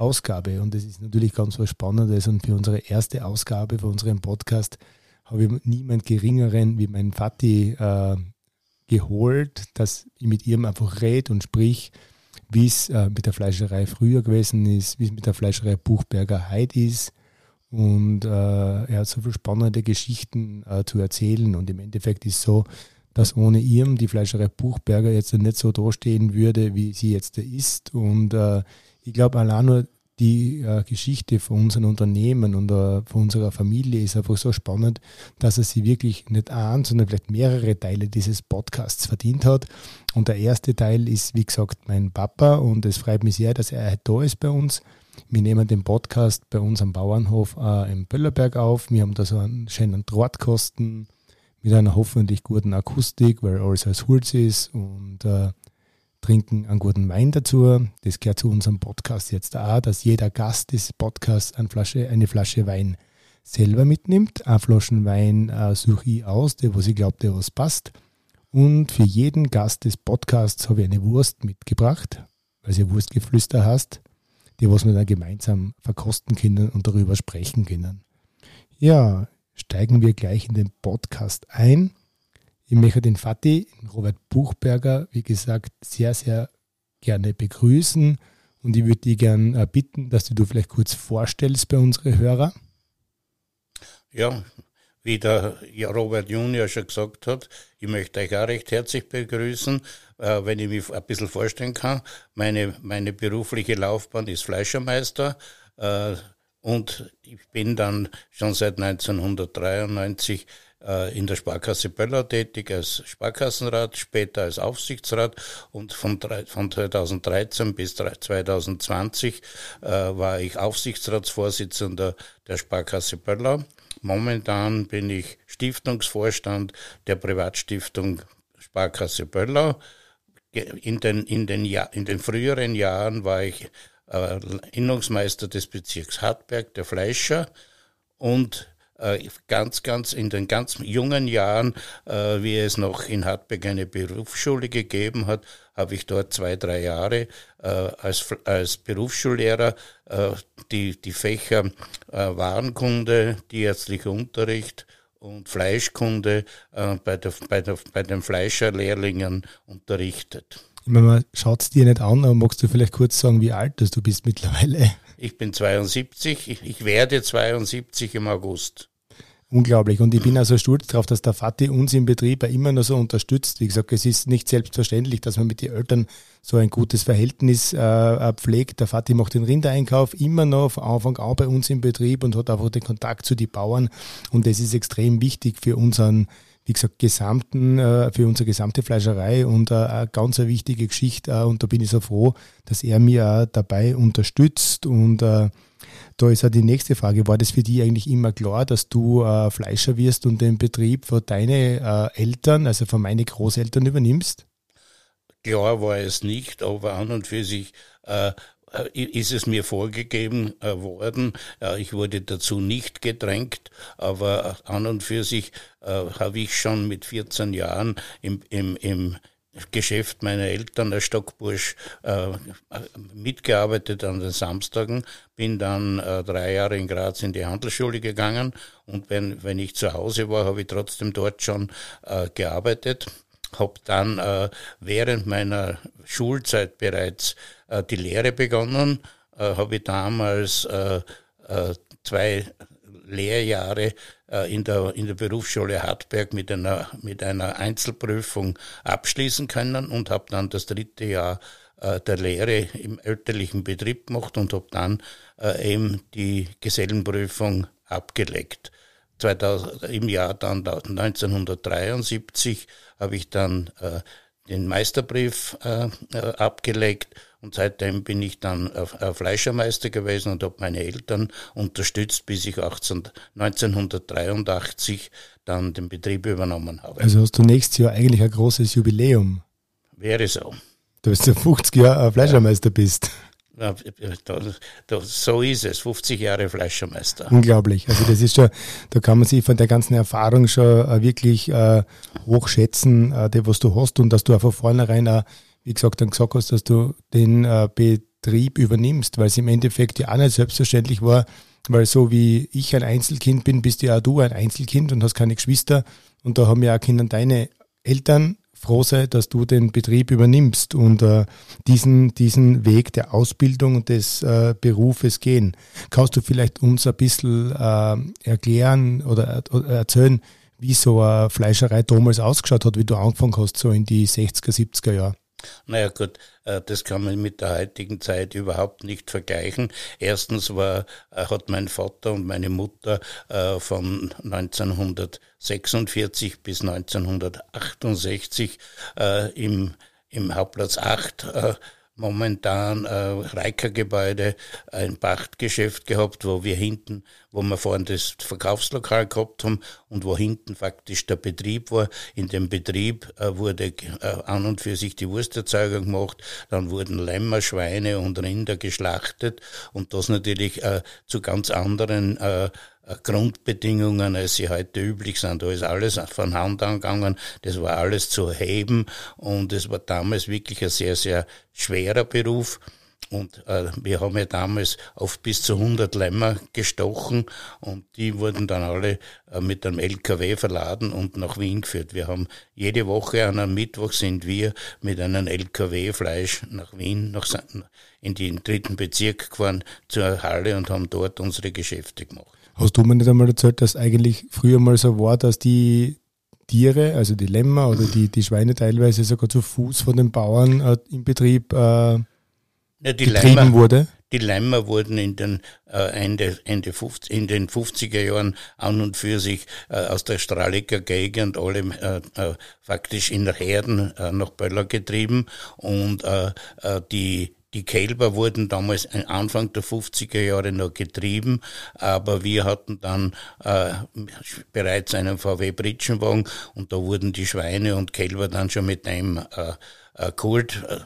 Ausgabe. Und das ist natürlich ganz was Spannendes. Und für unsere erste Ausgabe für unseren Podcast habe ich niemand Geringeren wie meinen Vati äh, geholt, dass ich mit ihm einfach rede und sprich, wie es äh, mit der Fleischerei früher gewesen ist, wie es mit der Fleischerei Buchberger heute ist. Und äh, er hat so viele spannende Geschichten äh, zu erzählen. Und im Endeffekt ist so, dass ohne ihm die Fleischerei Buchberger jetzt nicht so dastehen würde, wie sie jetzt ist. Und äh, ich glaube, allein nur die äh, Geschichte von unserem Unternehmen und äh, von unserer Familie ist einfach so spannend, dass er sie wirklich nicht ein, sondern vielleicht mehrere Teile dieses Podcasts verdient hat. Und der erste Teil ist, wie gesagt, mein Papa und es freut mich sehr, dass er da ist bei uns. Wir nehmen den Podcast bei uns am Bauernhof äh, im Böllerberg auf. Wir haben da so einen schönen Drahtkosten mit einer hoffentlich guten Akustik, weil alles als Holz ist und äh, trinken einen guten Wein dazu. Das gehört zu unserem Podcast jetzt auch, dass jeder Gast des Podcasts eine Flasche, eine Flasche Wein selber mitnimmt. Eine Flasche Wein äh, suche ich aus, der, was ich glaube, der was passt. Und für jeden Gast des Podcasts habe ich eine Wurst mitgebracht, weil sie Wurstgeflüster hast, die was wir dann gemeinsam verkosten können und darüber sprechen können. Ja, steigen wir gleich in den Podcast ein. Ich möchte den Fatih, Robert Buchberger, wie gesagt, sehr, sehr gerne begrüßen und ich würde dich gerne äh, bitten, dass du, du vielleicht kurz vorstellst bei unseren Hörern. Ja, wie der Robert Junior schon gesagt hat, ich möchte euch auch recht herzlich begrüßen, äh, wenn ich mich ein bisschen vorstellen kann. Meine, meine berufliche Laufbahn ist Fleischermeister äh, und ich bin dann schon seit 1993 äh, in der Sparkasse Böller tätig als Sparkassenrat, später als Aufsichtsrat und von, von 2013 bis 2020 äh, war ich Aufsichtsratsvorsitzender der Sparkasse Böller. Momentan bin ich Stiftungsvorstand der Privatstiftung Sparkasse Böller. In den, in den, ja in den früheren Jahren war ich äh, Innungsmeister des Bezirks Hartberg, der Fleischer und äh, ganz, ganz in den ganz jungen Jahren, äh, wie es noch in Hartberg eine Berufsschule gegeben hat, habe ich dort zwei, drei Jahre äh, als, als Berufsschullehrer die, die Fächer Warenkunde, tierärztlicher Unterricht und Fleischkunde bei, der, bei, der, bei den Fleischerlehrlingen unterrichtet. Ich meine, man schaut es dir nicht an, aber magst du vielleicht kurz sagen, wie alt du bist mittlerweile? Ich bin 72, ich, ich werde 72 im August. Unglaublich. Und ich bin also stolz darauf, dass der Vati uns im Betrieb immer noch so unterstützt. Wie gesagt, es ist nicht selbstverständlich, dass man mit den Eltern so ein gutes Verhältnis äh, pflegt. Der Vati macht den Rindereinkauf immer noch von Anfang an bei uns im Betrieb und hat einfach den Kontakt zu den Bauern. Und das ist extrem wichtig für unseren wie gesagt, gesamten, äh, für unsere gesamte Fleischerei und äh, eine ganz eine wichtige Geschichte. Äh, und da bin ich so froh, dass er mir dabei unterstützt und da ist ja die nächste Frage, war das für dich eigentlich immer klar, dass du äh, Fleischer wirst und den Betrieb von deinen äh, Eltern, also von meinen Großeltern übernimmst? Klar war es nicht, aber an und für sich äh, ist es mir vorgegeben äh, worden. ich wurde dazu nicht gedrängt, aber an und für sich äh, habe ich schon mit 14 Jahren im, im, im Geschäft meiner Eltern als Stockbursch äh, mitgearbeitet an den Samstagen, bin dann äh, drei Jahre in Graz in die Handelsschule gegangen und wenn, wenn ich zu Hause war, habe ich trotzdem dort schon äh, gearbeitet, habe dann äh, während meiner Schulzeit bereits äh, die Lehre begonnen, äh, habe ich damals zwei Lehrjahre äh, in der, in der Berufsschule Hartberg mit einer, mit einer Einzelprüfung abschließen können und habe dann das dritte Jahr äh, der Lehre im elterlichen Betrieb gemacht und habe dann äh, eben die Gesellenprüfung abgelegt. 2000, Im Jahr dann 1973 habe ich dann den Meisterbrief abgelegt und seitdem bin ich dann Fleischermeister gewesen und habe meine Eltern unterstützt, bis ich 18, 1983 dann den Betrieb übernommen habe. Also hast du nächstes Jahr eigentlich ein großes Jubiläum? Wäre so. Du bist ja 50 Jahre Fleischermeister ja. bist. Da, da, so ist es, 50 Jahre Fleischermeister. Unglaublich. Also das ist schon, da kann man sich von der ganzen Erfahrung schon äh, wirklich äh, hochschätzen, äh, die, was du hast und dass du auch von vornherein auch, wie gesagt, dann gesagt hast, dass du den äh, Betrieb übernimmst, weil es im Endeffekt ja auch nicht selbstverständlich war, weil so wie ich ein Einzelkind bin, bist ja auch du ein Einzelkind und hast keine Geschwister. Und da haben ja auch Kinder deine Eltern froh sein, dass du den Betrieb übernimmst und äh, diesen, diesen Weg der Ausbildung und des äh, Berufes gehen. Kannst du vielleicht uns ein bisschen äh, erklären oder, oder erzählen, wie so eine Fleischerei damals ausgeschaut hat, wie du angefangen hast, so in die 60er, 70er Jahre? Naja gut, äh, das kann man mit der heutigen Zeit überhaupt nicht vergleichen. Erstens war, äh, hat mein Vater und meine Mutter äh, von 1946 bis 1968 im, im Hauptplatz 8 momentan äh, Reiker-Gebäude ein Pachtgeschäft gehabt, wo wir hinten, wo wir vorhin das Verkaufslokal gehabt haben und wo hinten faktisch der Betrieb war. In dem Betrieb äh, wurde äh, an und für sich die Wursterzeugung gemacht, dann wurden Lämmer, Schweine und Rinder geschlachtet und das natürlich äh, zu ganz anderen äh, Grundbedingungen, als sie heute üblich sind. Da ist alles von Hand angegangen, das war alles zu heben und es war damals wirklich ein sehr, sehr schwerer Beruf. Und äh, wir haben ja damals auf bis zu 100 Lämmer gestochen und die wurden dann alle äh, mit einem LKW verladen und nach Wien geführt. Wir haben jede Woche an einem Mittwoch sind wir mit einem LKW Fleisch nach Wien, nach, in den dritten Bezirk gefahren zur Halle und haben dort unsere Geschäfte gemacht. Hast du mir nicht einmal erzählt, dass eigentlich früher mal so war, dass die Tiere, also die Lämmer oder die, die Schweine teilweise sogar zu Fuß von den Bauern äh, im Betrieb äh, ja, getrieben Lämmer, wurde? Die Lämmer wurden in den, äh, Ende, Ende 50, in den 50er Jahren an und für sich äh, aus der Strahliger Gegend alle äh, äh, faktisch in Herden äh, nach Böller getrieben und äh, die die Kälber wurden damals Anfang der 50er Jahre noch getrieben, aber wir hatten dann äh, bereits einen VW Britschenwagen und da wurden die Schweine und Kälber dann schon mit einem äh, äh, Kult äh,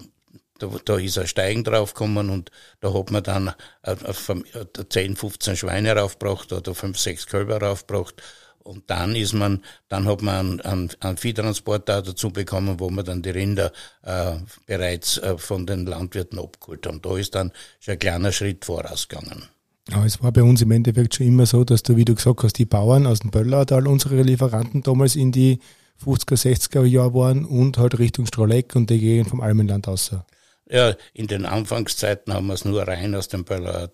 da, da ist ein Steigen draufgekommen und da hat man dann äh, äh, 10, 15 Schweine raufgebracht oder 5, 6 Kälber raufgebracht und dann ist man, dann hat man einen, einen, einen Viehtransporter dazu bekommen, wo man dann die Rinder äh, bereits äh, von den Landwirten abgeholt haben. Da ist dann schon ein kleiner Schritt vorausgegangen. Ja, es war bei uns im Endeffekt schon immer so, dass du, wie du gesagt hast, die Bauern aus dem Böllertal unsere Lieferanten damals in die 50er, 60er Jahre waren und halt Richtung Strohleck und die Gegend vom Almenland außer. Ja, in den Anfangszeiten haben wir es nur rein aus dem Böller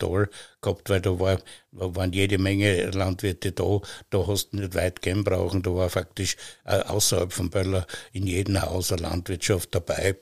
gehabt, weil da, war, waren jede Menge Landwirte da, da hast du nicht weit gehen brauchen, da war faktisch äh, außerhalb von Böller in jedem Haus eine Landwirtschaft dabei.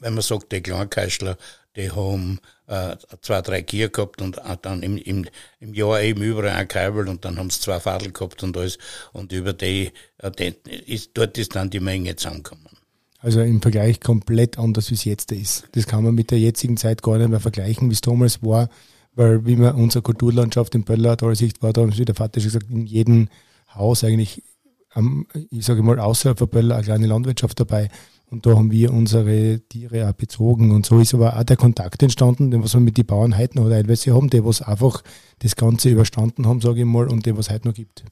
Wenn man sagt, die Kleinkeischler, die haben äh, zwei, drei Kier gehabt und äh, dann im, im, im Jahr eben überall ein Kabel und dann haben sie zwei Fadel gehabt und alles und über die, äh, die ist, dort ist dann die Menge zusammengekommen. Also im Vergleich komplett anders, wie es jetzt ist. Das kann man mit der jetzigen Zeit gar nicht mehr vergleichen, wie es damals war, weil wie man unsere Kulturlandschaft in Böller da Sicht war, da sie der Vater schon gesagt, in jedem Haus eigentlich, ich sage mal, außerhalb von Böller eine kleine Landwirtschaft dabei. Und da haben wir unsere Tiere auch bezogen. Und so ist aber auch der Kontakt entstanden, den was wir mit den Bauern heute noch teilweise haben, die was einfach das Ganze überstanden haben, sage ich mal, und die was heute noch gibt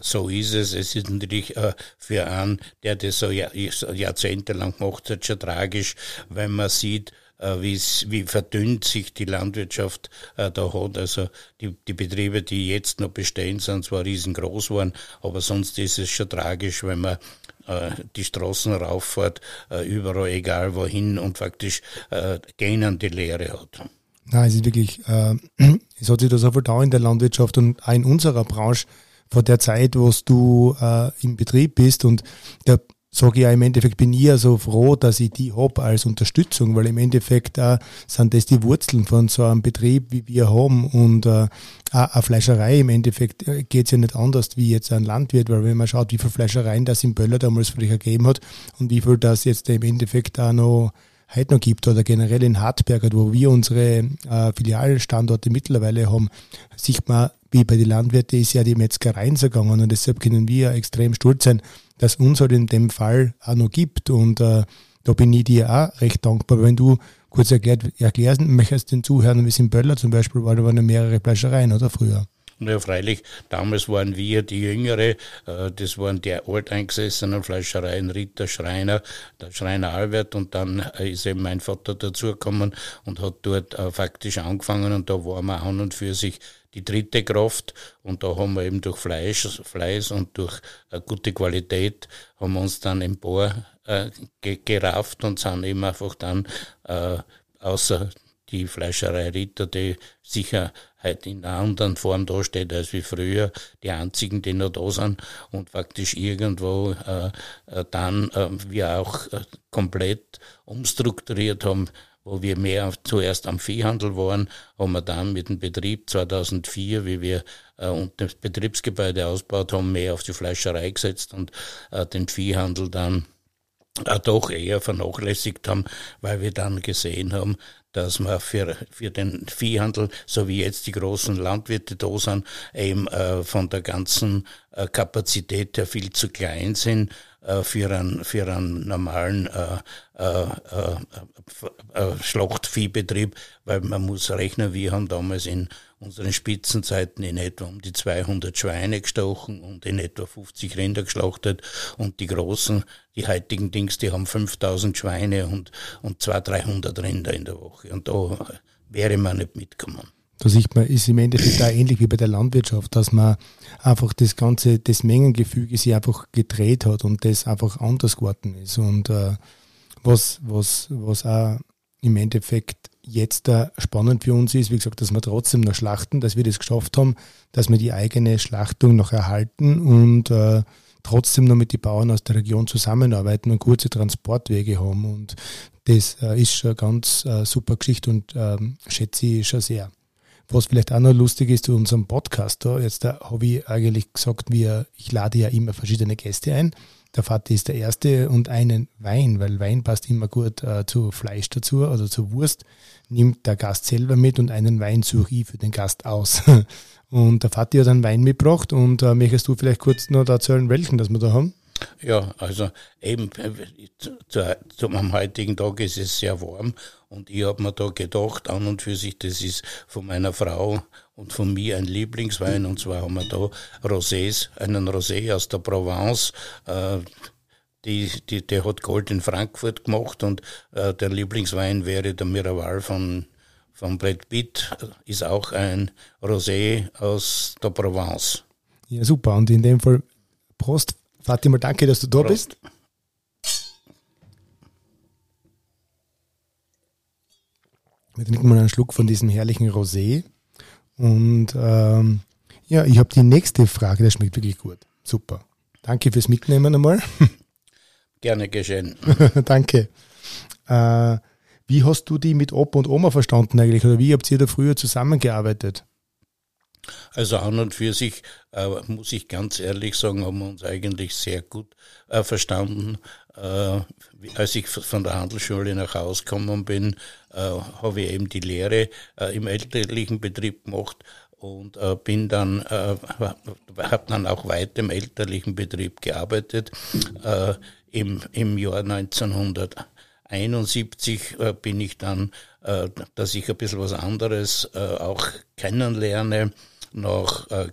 so ist es. Es ist natürlich äh, für einen, der das so, Jahr, so jahrzehntelang macht, hat schon tragisch, wenn man sieht, äh, wie verdünnt sich die Landwirtschaft äh, da hat. Also die, die Betriebe, die jetzt noch bestehen, sind zwar riesengroß geworden, aber sonst ist es schon tragisch, wenn man äh, die Straßen rauffährt, äh, überall, egal wohin und faktisch äh, gehen die Lehre hat. Nein, es ist wirklich, äh, es hat sich das auch da in der Landwirtschaft und auch in unserer Branche von der Zeit, wo du äh, im Betrieb bist. Und da sage ich ja im Endeffekt bin ich ja so froh, dass ich die hab als Unterstützung, weil im Endeffekt äh, sind das die Wurzeln von so einem Betrieb, wie wir haben. Und äh, eine Fleischerei im Endeffekt äh, geht's ja nicht anders wie jetzt ein Landwirt, weil wenn man schaut, wie viele Fleischereien das in Böller damals vielleicht ergeben hat und wie viel das jetzt im Endeffekt auch noch heute noch gibt oder generell in Hartberg, wo wir unsere äh, Filialstandorte mittlerweile haben, sieht man, wie bei den Landwirten ist ja die Metzgereien gegangen und deshalb können wir extrem stolz sein, dass uns halt in dem Fall auch noch gibt. Und äh, da bin ich dir auch recht dankbar, wenn du kurz erklärt, erklären möchtest den Zuhörern, wie es in Böller zum Beispiel war, da waren ja mehrere Fleischereien, oder früher? Ja, freilich, damals waren wir die Jüngere, äh, das waren die alteingesessenen Fleischereien, Ritter, Schreiner, der Schreiner Albert. Und dann äh, ist eben mein Vater dazugekommen und hat dort äh, faktisch angefangen. Und da waren wir an und für sich die dritte Kraft. Und da haben wir eben durch Fleisch, Fleiß und durch äh, gute Qualität haben wir uns dann empor äh, gerafft und sind eben einfach dann äh, außer die Fleischerei Ritter, die sicher heute in einer anderen Form dasteht als wie früher, die einzigen, die noch da sind und faktisch irgendwo äh, äh dann äh, wir auch äh, komplett umstrukturiert haben, wo wir mehr zuerst am Viehhandel waren, haben wir dann mit dem Betrieb 2004, wie wir äh, und das Betriebsgebäude ausgebaut haben, mehr auf die Fleischerei gesetzt und äh, den Viehhandel dann äh, doch eher vernachlässigt haben, weil wir dann gesehen haben, dass wir für, für den Viehhandel, so wie jetzt die großen Landwirte da sind, eben äh, von der ganzen äh, Kapazität her viel zu klein sind für, einen, für einen normalen äh, äh, äh, äh, Schlachtviehbetrieb, weil man muss rechnen, wir haben damals in unseren Spitzenzeiten in etwa um die 200 Schweine gestochen und in etwa 50 Rinder geschlachtet und die großen, die heutigen Dings, die haben 5000 Schweine und, und 200, 300 Rinder in der Woche und da wäre man nicht mitgekommen. Da sieht man, ist im Endeffekt da ähnlich wie bei der Landwirtschaft, dass man einfach das ganze, das Mengengefüge sich einfach gedreht hat und das einfach anders geworden ist. Und äh, was, was, was auch im Endeffekt jetzt da spannend für uns ist, wie gesagt, dass wir trotzdem noch schlachten, dass wir das geschafft haben, dass wir die eigene Schlachtung noch erhalten und äh, trotzdem noch mit den Bauern aus der Region zusammenarbeiten und kurze Transportwege haben. Und das äh, ist schon eine ganz äh, super Geschichte und ähm, schätze ich schon sehr. Was vielleicht auch noch lustig ist zu unserem Podcast da, jetzt da habe ich eigentlich gesagt, wir, ich lade ja immer verschiedene Gäste ein. Der Vater ist der Erste und einen Wein, weil Wein passt immer gut äh, zu Fleisch dazu oder zu Wurst, nimmt der Gast selber mit und einen Wein suche ich für den Gast aus. Und der Vati hat einen Wein mitgebracht und äh, möchtest du vielleicht kurz noch erzählen, welchen das wir da haben? Ja, also eben äh, zu, zu, zum heutigen Tag ist es sehr warm und ich habe mir da gedacht, an und für sich, das ist von meiner Frau und von mir ein Lieblingswein und zwar haben wir da Rosés, einen Rosé aus der Provence, äh, die, die, der hat Gold in Frankfurt gemacht und äh, der Lieblingswein wäre der Miraval von, von Brett Pitt, ist auch ein Rosé aus der Provence. Ja, super. Und in dem Fall, Prost, Fatima, danke, dass du da Prost. bist. Wir trinken mal einen Schluck von diesem herrlichen Rosé. Und ähm, ja, ich habe die nächste Frage, der schmeckt wirklich gut. Super. Danke fürs Mitnehmen einmal. Gerne geschehen. Danke. Äh, wie hast du die mit Opa und Oma verstanden eigentlich? Oder wie habt ihr da früher zusammengearbeitet? Also an und für sich, äh, muss ich ganz ehrlich sagen, haben wir uns eigentlich sehr gut äh, verstanden. Äh, als ich von der Handelsschule nach Hause gekommen bin, äh, habe ich eben die Lehre äh, im elterlichen Betrieb gemacht und äh, bin dann, habe dann auch weiter im elterlichen Betrieb gearbeitet. Im, Im Jahr 1971 äh, bin ich dann, äh, dass ich ein bisschen was anderes äh, auch kennenlerne, nach äh,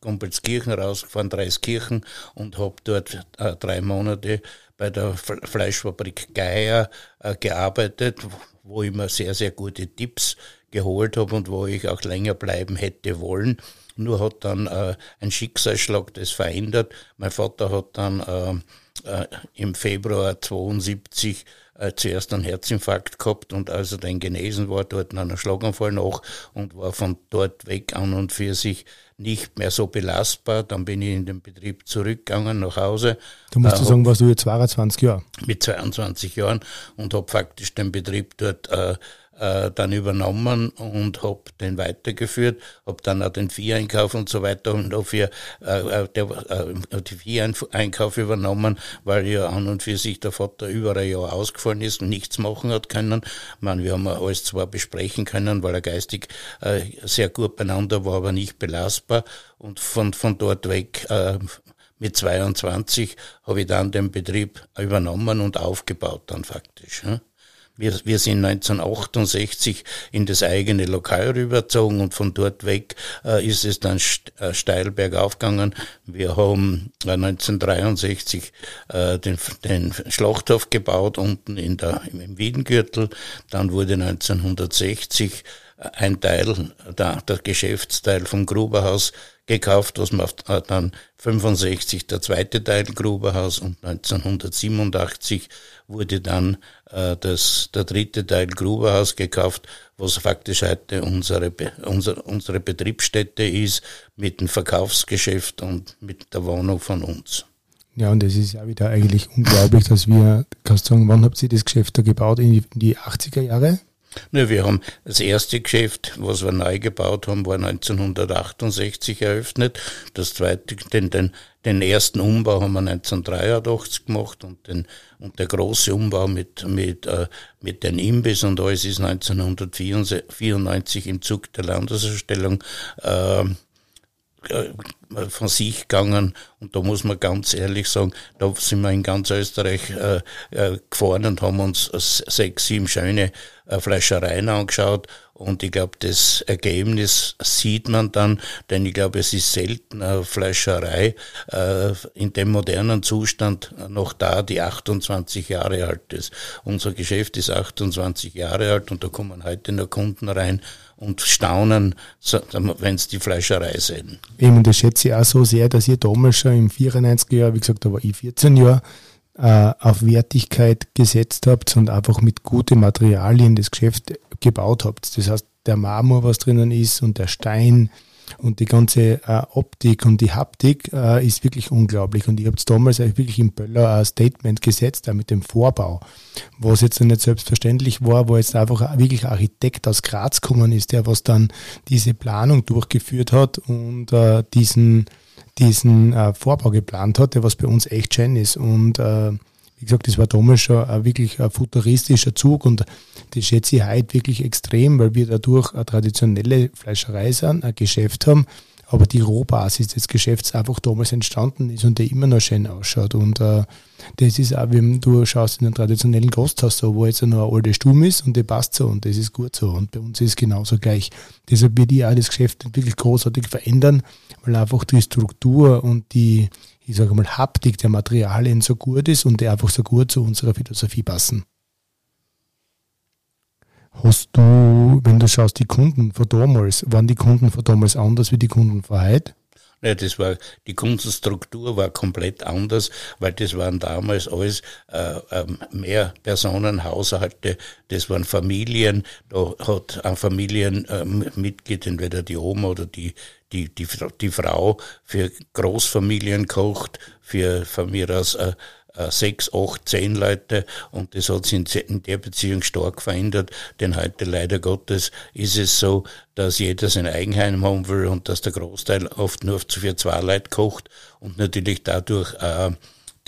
Gumpelskirchen rausgefahren, Dreiskirchen und habe dort äh, drei Monate bei der Fleischfabrik Geier äh, gearbeitet, wo ich mir sehr, sehr gute Tipps geholt habe und wo ich auch länger bleiben hätte wollen. Nur hat dann äh, ein Schicksalsschlag das verändert. Mein Vater hat dann äh, äh, im Februar 72 äh, zuerst einen Herzinfarkt gehabt und als er dann genesen war, dort einen Schlaganfall nach und war von dort weg an und für sich nicht mehr so belastbar. Dann bin ich in den Betrieb zurückgegangen nach Hause. Du musst äh, sagen, warst du jetzt 22 Jahre? Mit 22 Jahren und habe faktisch den Betrieb dort äh, äh, dann übernommen und habe den weitergeführt, habe dann auch den Vieheinkauf und so weiter und dafür äh, äh, der, äh, die Vieheinkauf übernommen, weil ja an und für sich der Vater über ein Jahr ausgefallen ist und nichts machen hat können. Man, wir haben alles zwar besprechen können, weil er geistig äh, sehr gut beieinander war, aber nicht belastbar und von, von dort weg äh, mit 22 habe ich dann den Betrieb übernommen und aufgebaut dann faktisch. Ja. Wir, wir sind 1968 in das eigene Lokal rübergezogen und von dort weg äh, ist es dann äh, steil bergauf gegangen. Wir haben 1963 äh, den, den Schlachthof gebaut unten in der, im Wiedengürtel. Dann wurde 1960 ein Teil, der, der Geschäftsteil vom Gruberhaus gekauft, was man dann 65 der zweite Teil Gruberhaus und 1987 wurde dann äh, das, der dritte Teil Gruberhaus gekauft, was faktisch heute unsere, unsere, unsere Betriebsstätte ist, mit dem Verkaufsgeschäft und mit der Wohnung von uns. Ja, und es ist ja wieder eigentlich unglaublich, dass wir, kannst du sagen, wann habt ihr das Geschäft da gebaut? In die, in die 80er Jahre? Ne, wir haben das erste Geschäft, was wir neu gebaut haben, war 1968 eröffnet. Das zweite, den, den, den ersten Umbau haben wir 1983 gemacht und, den, und der große Umbau mit, mit, äh, mit den Imbiss und alles ist 1994 im Zug der Landesausstellung äh, äh, von sich gegangen. Und da muss man ganz ehrlich sagen, da sind wir in ganz Österreich äh, äh, gefahren und haben uns sechs, sieben schöne äh, Fleischereien angeschaut und ich glaube, das Ergebnis sieht man dann, denn ich glaube, es ist selten eine Fleischerei äh, in dem modernen Zustand noch da, die 28 Jahre alt ist. Unser Geschäft ist 28 Jahre alt und da kommen heute noch Kunden rein und staunen, wenn sie die Fleischerei sehen. Eben, das schätze ich auch so sehr, dass ihr damals schon im 94er Jahr, wie gesagt, da war ich 14 Jahre, äh, auf Wertigkeit gesetzt habt und einfach mit guten Materialien das Geschäft gebaut habt. Das heißt, der Marmor, was drinnen ist und der Stein, und die ganze äh, Optik und die Haptik äh, ist wirklich unglaublich. Und ich habe damals wirklich im Böller ein Statement gesetzt, auch mit dem Vorbau, was jetzt nicht selbstverständlich war, wo jetzt einfach wirklich ein Architekt aus Graz gekommen ist, der was dann diese Planung durchgeführt hat und äh, diesen, diesen äh, Vorbau geplant hat, der was bei uns echt schön ist. Und äh, wie gesagt, das war damals schon ein wirklich ein futuristischer Zug und das schätze ich heute wirklich extrem, weil wir dadurch eine traditionelle Fleischerei sind, ein Geschäft haben, aber die Rohbasis des Geschäfts einfach damals entstanden ist und der immer noch schön ausschaut. Und äh, das ist auch, wenn du schaust in einem traditionellen Gasthaus so, wo jetzt noch eine alte Stumm ist und die passt so und das ist gut so. Und bei uns ist es genauso gleich. Deshalb wird auch das Geschäft wirklich großartig verändern, weil einfach die Struktur und die, ich sage mal, Haptik der Materialien so gut ist und die einfach so gut zu unserer Philosophie passen. Hast du, wenn du schaust, die Kunden von damals, waren die Kunden von damals anders wie die Kunden von heute? Ja, das war, die Kundenstruktur war komplett anders, weil das waren damals alles äh, ähm, mehr Personenhaushalte, das waren Familien, da hat ein Familienmitglied, ähm, entweder die Oma oder die, die, die, die Frau für Großfamilien kocht, für von mir aus äh, sechs, acht, zehn Leute und das hat sich in der Beziehung stark verändert, denn heute leider Gottes ist es so, dass jeder sein Eigenheim haben will und dass der Großteil oft nur für zwei Leute kocht und natürlich dadurch äh,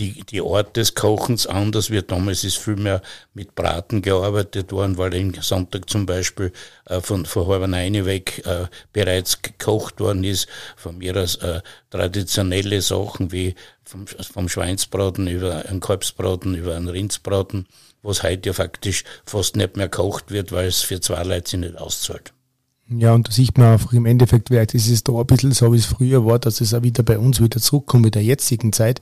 die, die Art des Kochens anders wird. Damals ist viel mehr mit Braten gearbeitet worden, weil in Sonntag zum Beispiel äh, von, von halber neun weg äh, bereits gekocht worden ist. Von mir aus äh, traditionelle Sachen wie vom, vom Schweinsbraten über einen Kalbsbraten, über einen Rindsbraten, was heute ja faktisch fast nicht mehr gekocht wird, weil es für zwei Leute sich nicht auszahlt. Ja, und da sieht man einfach im Endeffekt, vielleicht ist es da ein bisschen so, wie es früher war, dass es auch wieder bei uns wieder zurückkommt mit der jetzigen Zeit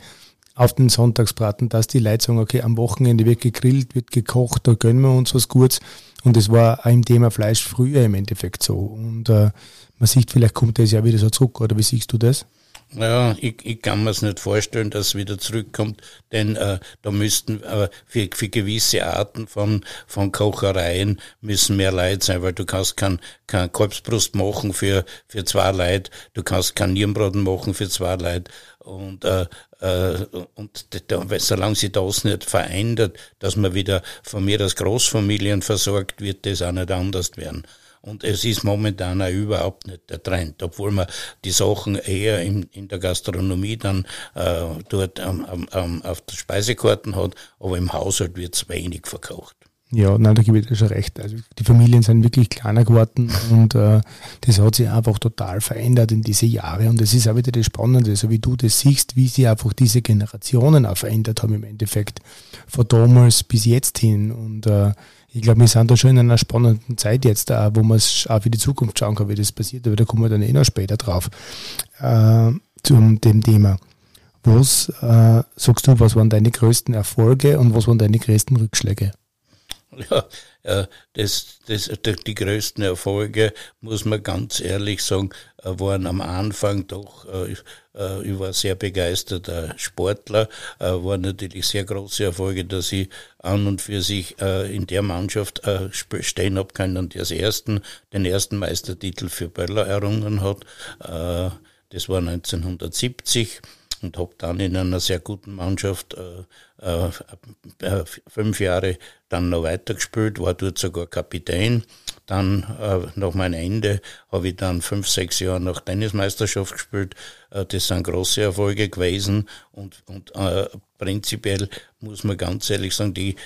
auf den Sonntagsbraten, dass die Leute sagen, okay, am Wochenende wird gegrillt, wird gekocht, da gönnen wir uns was Gutes. Und das war auch im Thema Fleisch früher im Endeffekt so. Und äh, man sieht, vielleicht kommt das ja wieder so zurück, oder wie siehst du das? Ja, ich, ich kann mir es nicht vorstellen, dass es wieder zurückkommt, denn äh, da müssten äh, für, für gewisse Arten von, von Kochereien müssen mehr Leute sein, weil du kannst kein, kein Kalbsbrust machen für, für zwei Leute, du kannst kein Nierenbraten machen für zwei Leute und äh, und solange sich das nicht verändert, dass man wieder von mir als Großfamilien versorgt, wird das auch nicht anders werden. Und es ist momentan auch überhaupt nicht der Trend, obwohl man die Sachen eher in, in der Gastronomie dann äh, dort am, am, auf der Speisekarten hat, aber im Haushalt wird es wenig verkocht. Ja, nein, da gebe ich dir schon recht. Also die Familien sind wirklich kleiner geworden und äh, das hat sich einfach total verändert in diese Jahre. Und das ist auch wieder das Spannende, so wie du das siehst, wie sie einfach diese Generationen auch verändert haben im Endeffekt. Von damals bis jetzt hin. Und äh, ich glaube, wir sind da schon in einer spannenden Zeit jetzt, äh, wo man auch für die Zukunft schauen kann, wie das passiert, aber da kommen wir dann eh noch später drauf äh, zum dem Thema. Was äh, sagst du, was waren deine größten Erfolge und was waren deine größten Rückschläge? Ja, äh, das, das, die größten Erfolge, muss man ganz ehrlich sagen, äh, waren am Anfang doch, äh, ich war sehr begeisterter Sportler, waren natürlich sehr große Erfolge, dass ich an und für sich in der Mannschaft stehen habe können, die als ersten, den ersten Meistertitel für Böller errungen hat. Das war 1970 und habe dann in einer sehr guten Mannschaft äh, äh, fünf Jahre dann noch weitergespielt, war dort sogar Kapitän. Dann äh, nach meinem Ende habe ich dann fünf, sechs Jahre nach Tennismeisterschaft gespielt. Äh, das sind große Erfolge gewesen und, und äh, prinzipiell muss man ganz ehrlich sagen, die,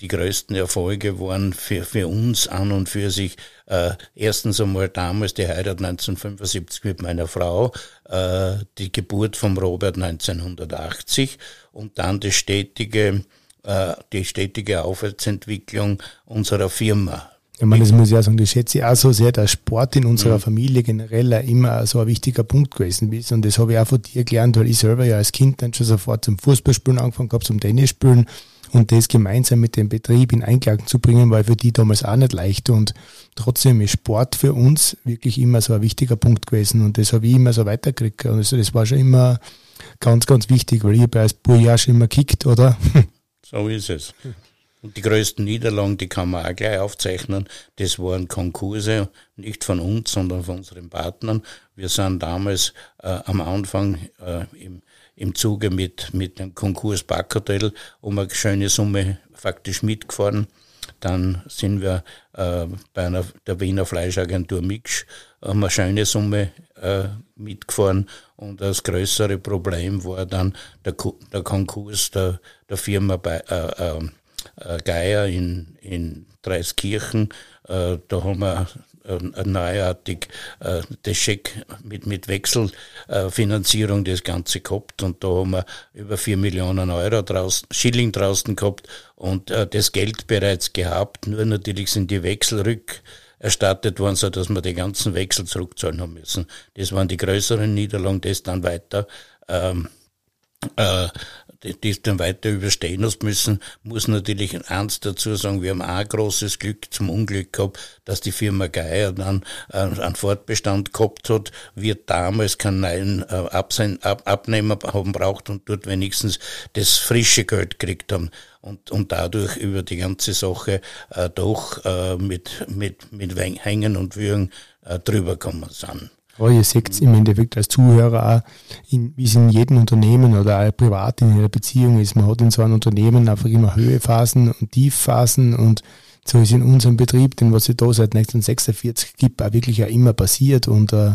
die größten Erfolge waren für, für uns an und für sich äh, erstens einmal damals die Heirat 1975 mit meiner Frau, äh, die Geburt von Robert 1980 und dann die stetige, äh, die stetige Aufwärtsentwicklung unserer Firma. Ich meine, das muss ich auch sagen, das schätze ich auch so sehr, dass Sport in unserer mhm. Familie generell immer so ein wichtiger Punkt gewesen ist. Und das habe ich auch von dir gelernt, weil ich selber ja als Kind dann schon sofort zum Fußballspielen angefangen habe, zum Tennisspielen und das gemeinsam mit dem Betrieb in Einklang zu bringen, war für die damals auch nicht leicht. Und trotzdem ist Sport für uns wirklich immer so ein wichtiger Punkt gewesen. Und das habe ich immer so weitergekriegt. Und also das war schon immer ganz, ganz wichtig, weil ich habe als Burja schon immer gekickt, oder? So ist es. Und die größten Niederlagen, die kann man auch gleich aufzeichnen. Das waren Konkurse, nicht von uns, sondern von unseren Partnern. Wir sind damals äh, am Anfang äh, im, im Zuge mit, mit dem Konkurs Backhotel um eine schöne Summe faktisch mitgefahren. Dann sind wir äh, bei einer, der Wiener Fleischagentur Mix haben eine schöne Summe äh, mitgefahren und das größere Problem war dann der, der Konkurs der, der Firma bei, äh, äh, äh, Geier in, in Dreiskirchen. Äh, da haben wir äh, neuartig äh, das Scheck mit, mit Wechselfinanzierung das Ganze gehabt und da haben wir über vier Millionen Euro draußen, Schilling draußen gehabt und äh, das Geld bereits gehabt, nur natürlich sind die Wechsel rück erstattet worden, so dass wir die ganzen Wechsel zurückzahlen haben müssen. Das waren die größeren Niederlagen, das dann weiter ähm, äh, die, die dann weiter überstehen hast müssen, muss natürlich eins dazu sagen, wir haben auch ein großes Glück zum Unglück gehabt, dass die Firma Geier dann äh, einen Fortbestand gehabt hat, wir damals keinen neuen äh, Abnehmer haben braucht und dort wenigstens das frische Geld gekriegt haben und, und dadurch über die ganze Sache äh, doch äh, mit, mit, mit Hängen und Würgen äh, drüber gekommen sind. Ja, ihr seht es im Endeffekt als Zuhörer auch, in, wie es in jedem Unternehmen oder auch privat in einer Beziehung ist. Man hat in so einem Unternehmen einfach immer Höhephasen und Tiefphasen und so ist in unserem Betrieb, den was es da seit 1946 gibt, auch wirklich auch immer passiert und äh,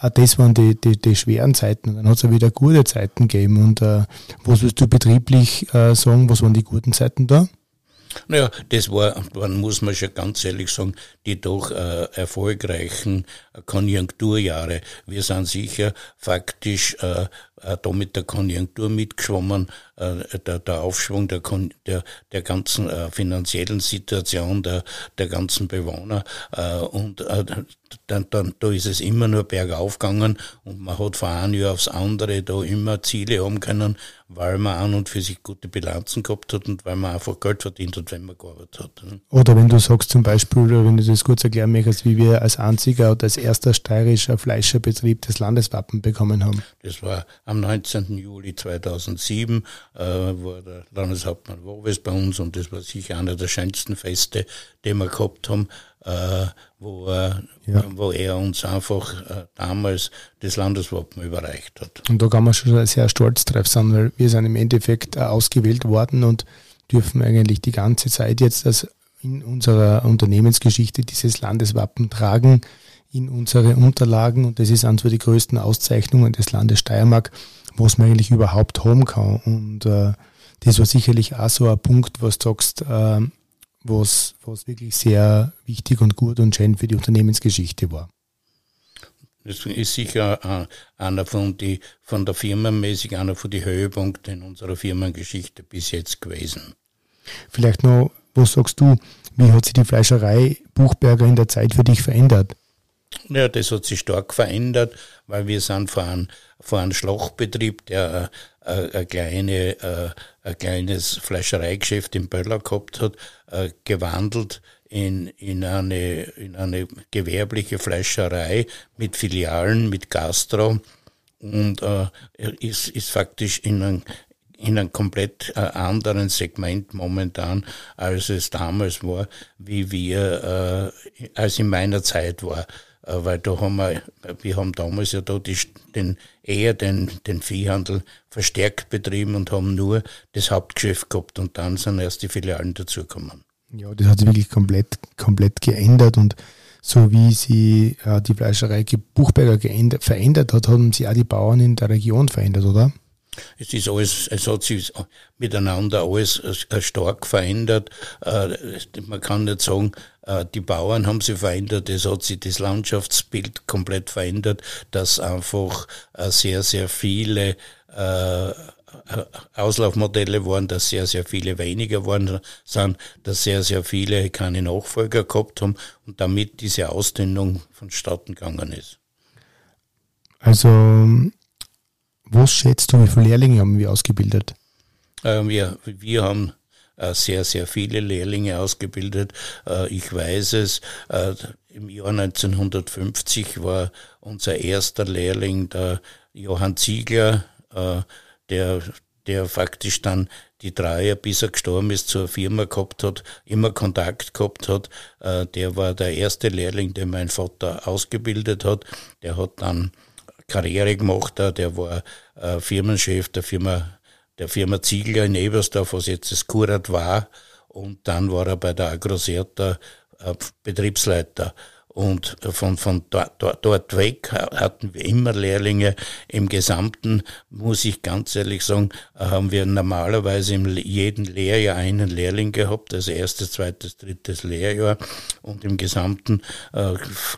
auch das waren die, die, die schweren Zeiten dann hat es auch wieder gute Zeiten gegeben und äh, was willst du betrieblich äh, sagen, was waren die guten Zeiten da? Naja, das war, man muss man schon ganz ehrlich sagen, die doch äh, erfolgreichen Konjunkturjahre. Wir sind sicher faktisch äh, äh, da mit der Konjunktur mitgeschwommen, äh, der, der Aufschwung der, der, der ganzen äh, finanziellen Situation der, der ganzen Bewohner. Äh, und äh, dann, dann, da ist es immer nur bergauf gegangen und man hat von einem Jahr aufs andere da immer Ziele haben können, weil man an und für sich gute Bilanzen gehabt hat und weil man einfach Geld verdient hat, wenn man gearbeitet hat. Ne? Oder wenn du sagst zum Beispiel, wenn du das kurz erklären möchtest, wie wir als einziger oder als erster steirischer Fleischerbetrieb das Landeswappen bekommen haben. Das war am 19. Juli 2007, äh, war der Landeshauptmann Wowes bei uns und das war sicher einer der schönsten Feste, die wir gehabt haben, äh, wo, äh, ja. wo er uns einfach äh, damals das Landeswappen überreicht hat. Und da kann man schon sehr stolz drauf sein, weil wir sind im Endeffekt äh, ausgewählt worden und dürfen eigentlich die ganze Zeit jetzt das in unserer Unternehmensgeschichte dieses Landeswappen tragen in unsere Unterlagen und das ist eines die größten Auszeichnungen des Landes Steiermark, was man eigentlich überhaupt haben kann. Und äh, das war sicherlich auch so ein Punkt, was du sagst, äh, was, was wirklich sehr wichtig und gut und schön für die Unternehmensgeschichte war. Das ist sicher äh, einer von, die, von der Firmenmäßig einer von den Höhepunkten in unserer Firmengeschichte bis jetzt gewesen. Vielleicht noch Was sagst du, wie hat sich die Fleischerei Buchberger in der Zeit für dich verändert? Ja, das hat sich stark verändert, weil wir sind vor vor einem Schlachtbetrieb, der äh, ein, kleine, äh, ein kleines Fleischereigeschäft in Böller gehabt hat, äh, gewandelt in, in, eine, in eine gewerbliche Fleischerei mit Filialen, mit Gastro und äh, ist, ist faktisch in einem, in einem komplett äh, anderen Segment momentan, als es damals war, wie wir, äh, als in meiner Zeit war. Äh, weil da haben wir, wir haben damals ja da die, den, eher den, den Viehhandel verstärkt betrieben und haben nur das Hauptgeschäft gehabt und dann sind erst die Filialen dazugekommen. Ja, das hat sich wirklich komplett, komplett geändert und so wie sie äh, die Fleischerei Buchberger geändert, verändert hat, haben sie auch die Bauern in der Region verändert, oder? Es ist alles, es hat sich miteinander alles äh, stark verändert. Äh, man kann nicht sagen, äh, die Bauern haben sich verändert, es hat sich das Landschaftsbild komplett verändert, dass einfach sehr, sehr viele Auslaufmodelle waren, dass sehr, sehr viele weniger waren, sind, dass sehr, sehr viele keine Nachfolger gehabt haben und damit diese Ausdünnung vonstatten gegangen ist. Also was schätzt du, wie viele Lehrlinge haben wir ausgebildet? Äh, wir, wir haben äh, sehr, sehr viele Lehrlinge ausgebildet. Äh, ich weiß es, äh, im Jahr 1950 war unser erster Lehrling der Johann Ziegler, der, der faktisch dann die drei bis er gestorben ist, zur Firma gehabt hat, immer Kontakt gehabt hat. Der war der erste Lehrling, den mein Vater ausgebildet hat. Der hat dann Karriere gemacht hat. Der war äh, Firmenchef der Firma, der Firma Ziegler in Ebersdorf, was jetzt das Kurat war. Und dann war er bei der Agroserta äh, Betriebsleiter. Und von, von dort, dort, dort weg hatten wir immer Lehrlinge. Im Gesamten, muss ich ganz ehrlich sagen, haben wir normalerweise in jedem Lehrjahr einen Lehrling gehabt, also erstes, zweites, drittes Lehrjahr. Und im Gesamten äh,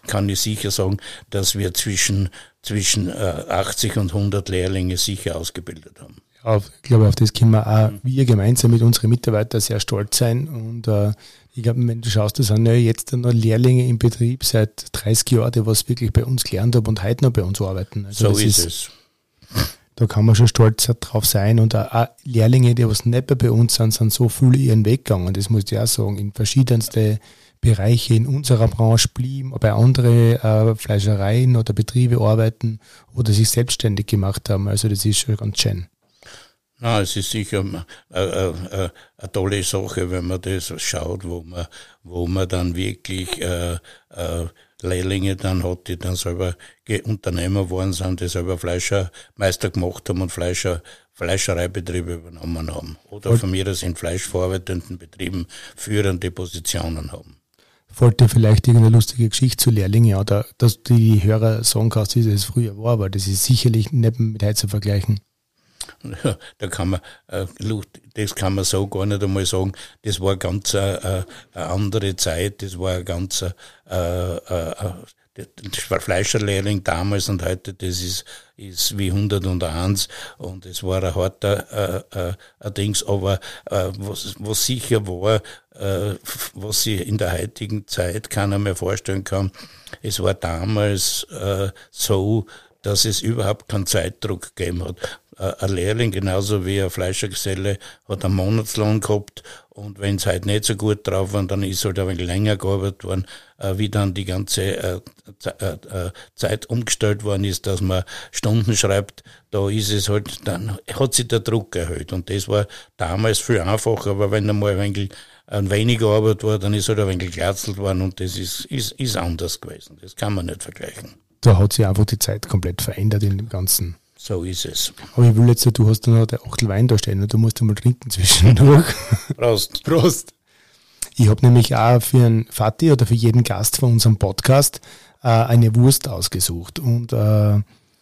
kann ich sicher sagen, dass wir zwischen zwischen 80 äh, und 100 Lehrlinge sicher ausgebildet haben. Ja, ich glaube, auf das können wir auch wir gemeinsam mit unseren Mitarbeitern sehr stolz sein. Und äh, ich glaube, wenn du schaust, da sind ja jetzt noch Lehrlinge im Betrieb seit 30 Jahren, die was wirklich bei uns gelernt haben und heute noch bei uns arbeiten. Also so ist, ist es. Da kann man schon stolz drauf sein. Und auch Lehrlinge, die was nicht bei uns sind, sind so viele ihren Weg gegangen. Das muss ich auch sagen, in verschiedenste Bereiche in unserer Branche blieben, bei anderen äh, Fleischereien oder Betriebe arbeiten oder sich selbstständig gemacht haben. Also das ist schon ganz schön. Na, es ist sicher äh, äh, äh, eine tolle Sache, wenn man das schaut, wo man, wo man dann wirklich äh, äh, Lehrlinge dann hat, die dann selber Unternehmer geworden sind, die selber Fleischermeister gemacht haben und Fleischer, Fleischereibetriebe übernommen haben. Oder von mir aus in fleischverarbeitenden Betrieben führende Positionen haben wollte vielleicht irgendeine lustige Geschichte zu Lehrlingen oder dass die Hörer sagen kannst, wie es früher war, aber das ist sicherlich nicht mit heute zu vergleichen. Da kann man, äh, das kann man so gar nicht einmal sagen. Das war ganz äh, äh, eine andere Zeit, das war ein ganz der Fleischerlehrling damals und heute, das ist, ist wie 101 und es war ein harter äh, äh, Dings, aber äh, was, was sicher war, äh, was sie in der heutigen Zeit keiner mehr vorstellen kann, es war damals äh, so, dass es überhaupt keinen Zeitdruck gegeben hat. Äh, ein Lehrling, genauso wie ein Fleischergeselle, hat einen Monatslohn gehabt und wenn es halt nicht so gut drauf war, dann ist halt ein wenig länger gearbeitet worden, äh, wie dann die ganze äh, Zeit umgestellt worden ist, dass man Stunden schreibt, da ist es halt, dann hat sich der Druck erhöht. Und das war damals viel einfacher, aber wenn einmal ein wenig ein weniger Arbeit war, dann ist halt ein wenig geklatzelt worden und das ist, ist, ist anders gewesen. Das kann man nicht vergleichen. Da hat sich einfach die Zeit komplett verändert in dem Ganzen. So ist es. Aber ich will jetzt, du hast da noch der Achtel Wein da stehen und du musst mal trinken zwischendurch. Prost. Prost. Ich habe nämlich auch für einen Vati oder für jeden Gast von unserem Podcast äh, eine Wurst ausgesucht. Und äh,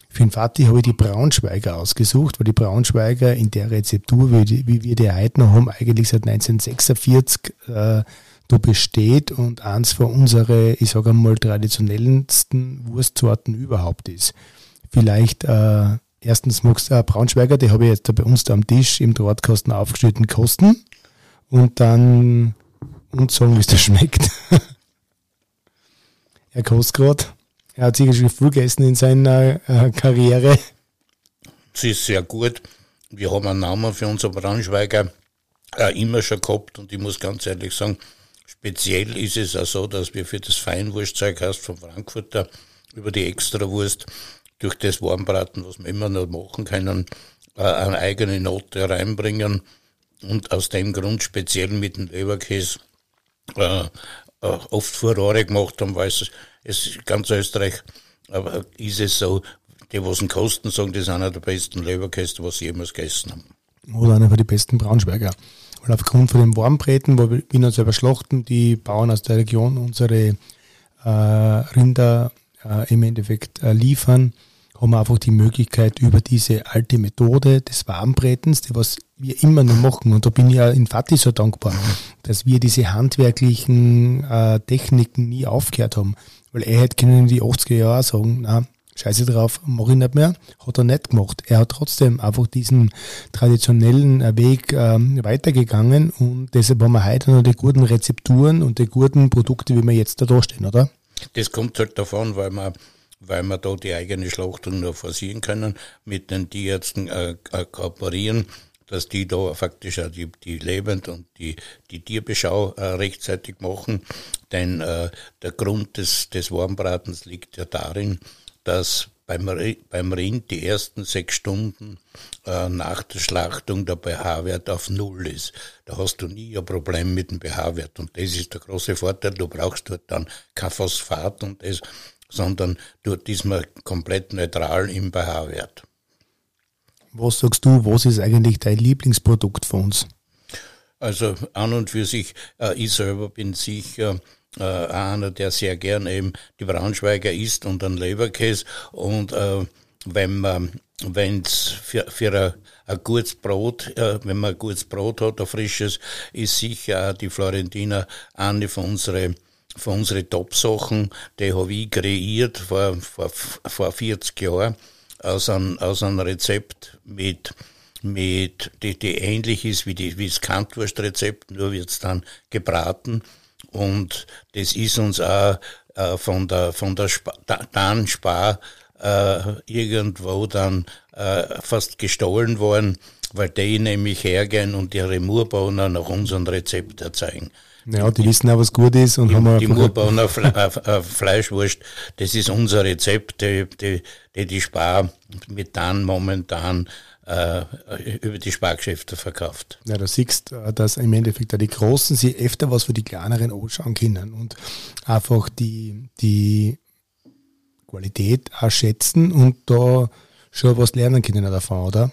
für den Vati habe ich die Braunschweiger ausgesucht, weil die Braunschweiger in der Rezeptur, wie, wie wir die heute noch haben, eigentlich seit 1946 äh, da besteht und eins von unseren, ich sage einmal, traditionellsten Wurstsorten überhaupt ist. Vielleicht äh, erstens magst du äh, Braunschweiger, die habe ich jetzt da bei uns da am Tisch im Drahtkasten aufgeschnitten, kosten. Und dann und sagen, wie es dir schmeckt. er kostet gerade. Er hat sicher schon viel gegessen in seiner äh, Karriere. Sie ist sehr gut. Wir haben einen Namen für unser Braunschweiger äh, immer schon gehabt und ich muss ganz ehrlich sagen, speziell ist es auch so, dass wir für das Feinwurstzeug hast von Frankfurter über die Extrawurst durch das Warmbraten, was wir immer noch machen können, äh, eine eigene Note reinbringen und aus dem Grund speziell mit dem Leberkäse äh, äh, oft Furore gemacht haben, weil es, es ganz Österreich aber ist es so, die, was den kosten, sagen, das ist einer der besten Leberkäste, was sie jemals gegessen haben. Oder einer von den besten Braunschweiger. Weil aufgrund von den Warmbräten, wo wir Wiener selber schlachten, die Bauern aus der Region unsere äh, Rinder äh, im Endeffekt äh, liefern, haben wir einfach die Möglichkeit über diese alte Methode des Warmbrätens, die was wir immer noch machen, und da bin ich ja in Fatih so dankbar, dass wir diese handwerklichen äh, Techniken nie aufgehört haben. Weil er hätte können in die 80er Jahre sagen, na, scheiße drauf, mache ich nicht mehr. Hat er nicht gemacht. Er hat trotzdem einfach diesen traditionellen äh, Weg ähm, weitergegangen und deshalb haben wir heute noch die guten Rezepturen und die guten Produkte, wie wir jetzt da stehen, oder? Das kommt halt davon, weil wir weil wir da die eigene Schlachtung nur forcieren können, mit den Tierärzten äh, äh, kooperieren, dass die da faktisch auch die, die Lebend- und die, die Tierbeschau äh, rechtzeitig machen. Denn äh, der Grund des, des Warmbratens liegt ja darin, dass beim, beim Rind die ersten sechs Stunden äh, nach der Schlachtung der pH-Wert auf Null ist. Da hast du nie ein Problem mit dem pH-Wert. Und das ist der große Vorteil. Du brauchst dort dann kein Phosphat und das, sondern dort ist man komplett neutral im pH-Wert. Was sagst du, was ist eigentlich dein Lieblingsprodukt von uns? Also an und für sich, äh, ich selber bin sicher äh, einer, der sehr gern eben die Braunschweiger isst und einen Leberkäse. Und äh, wenn man, wenn's für, für ein, ein gutes Brot, äh, wenn man ein gutes Brot hat, ein frisches, ist sicher auch die Florentina eine von unseren von unseren Top-Sachen, die habe ich kreiert vor, vor, vor 40 Jahren aus einem, aus einem Rezept mit, mit, die, die ähnlich ist wie, die, wie das Kantwurstrezept, nur wird's dann gebraten und das ist uns auch äh, von der, von der Sp Dan Spar äh, irgendwo dann äh, fast gestohlen worden, weil die nämlich hergehen und ihre Murbohner nach unserem Rezept erzeugen. Ja, die, wissen auch, was gut ist und die, haben Die Murbohner Fle äh, Fleischwurst, das ist unser Rezept, die die, die, die Spar mit dann momentan äh, über die Spargeschäfte verkauft. Ja, da siehst du, dass im Endeffekt die Großen sie öfter was für die kleineren anschauen können und einfach die, die Qualität auch schätzen und da schon was lernen können davon, oder?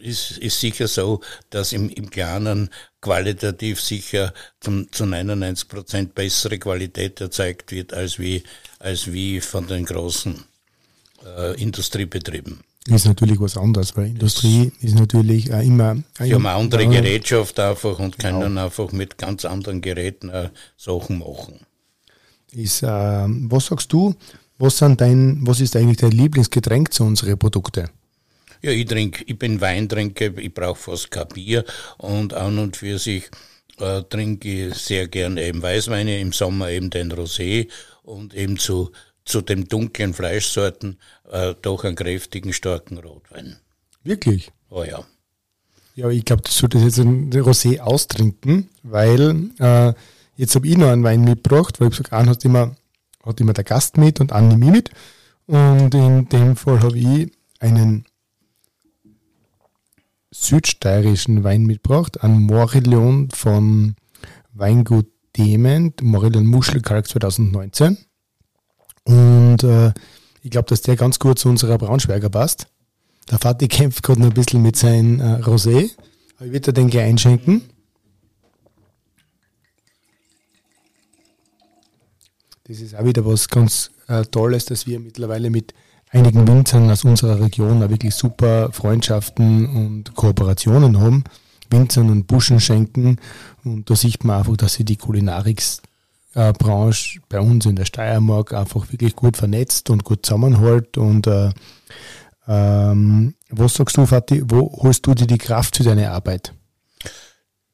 Ist, ist sicher so, dass im, im Kleinen qualitativ sicher zum, zu 99 Prozent bessere Qualität erzeugt wird als wie, als wie von den großen äh, Industriebetrieben ist natürlich was anderes, weil Industrie ist natürlich auch immer. Sie haben eine andere Gerätschaft einfach und können genau. einfach mit ganz anderen Geräten äh, Sachen machen. Ist, äh, was sagst du? Was, sind dein, was ist eigentlich dein Lieblingsgetränk zu unseren Produkten? Ja, ich trinke, ich bin Weintrinker, ich brauche fast kein Bier und an und für sich äh, trinke ich sehr gerne eben Weißweine, im Sommer eben den Rosé und eben zu zu den dunklen Fleischsorten äh, doch einen kräftigen, starken Rotwein. Wirklich? Oh ja. Ja, ich glaube, du solltest jetzt ein Rosé austrinken, weil äh, jetzt habe ich noch einen Wein mitgebracht, weil ich gesagt einen hat immer, hat immer der Gast mit und einen nehme ich mit. Und in dem Fall habe ich einen südsteirischen Wein mitgebracht, einen Morillon von Weingut Dement, Morillon Muschelkalk 2019. Und äh, ich glaube, dass der ganz gut zu unserer Braunschweiger passt. Der Vati kämpft gerade noch ein bisschen mit seinem äh, Rosé. Aber ich würde den gleich einschenken. Das ist auch wieder was ganz äh, Tolles, dass wir mittlerweile mit einigen Winzern aus unserer Region auch wirklich super Freundschaften und Kooperationen haben. Winzern und Buschen schenken. Und da sieht man einfach, dass sie die Kulinarik äh, Branche bei uns in der Steiermark einfach wirklich gut vernetzt und gut zusammenhält. Und äh, ähm, was sagst du, Vati, wo holst du dir die Kraft für deine Arbeit?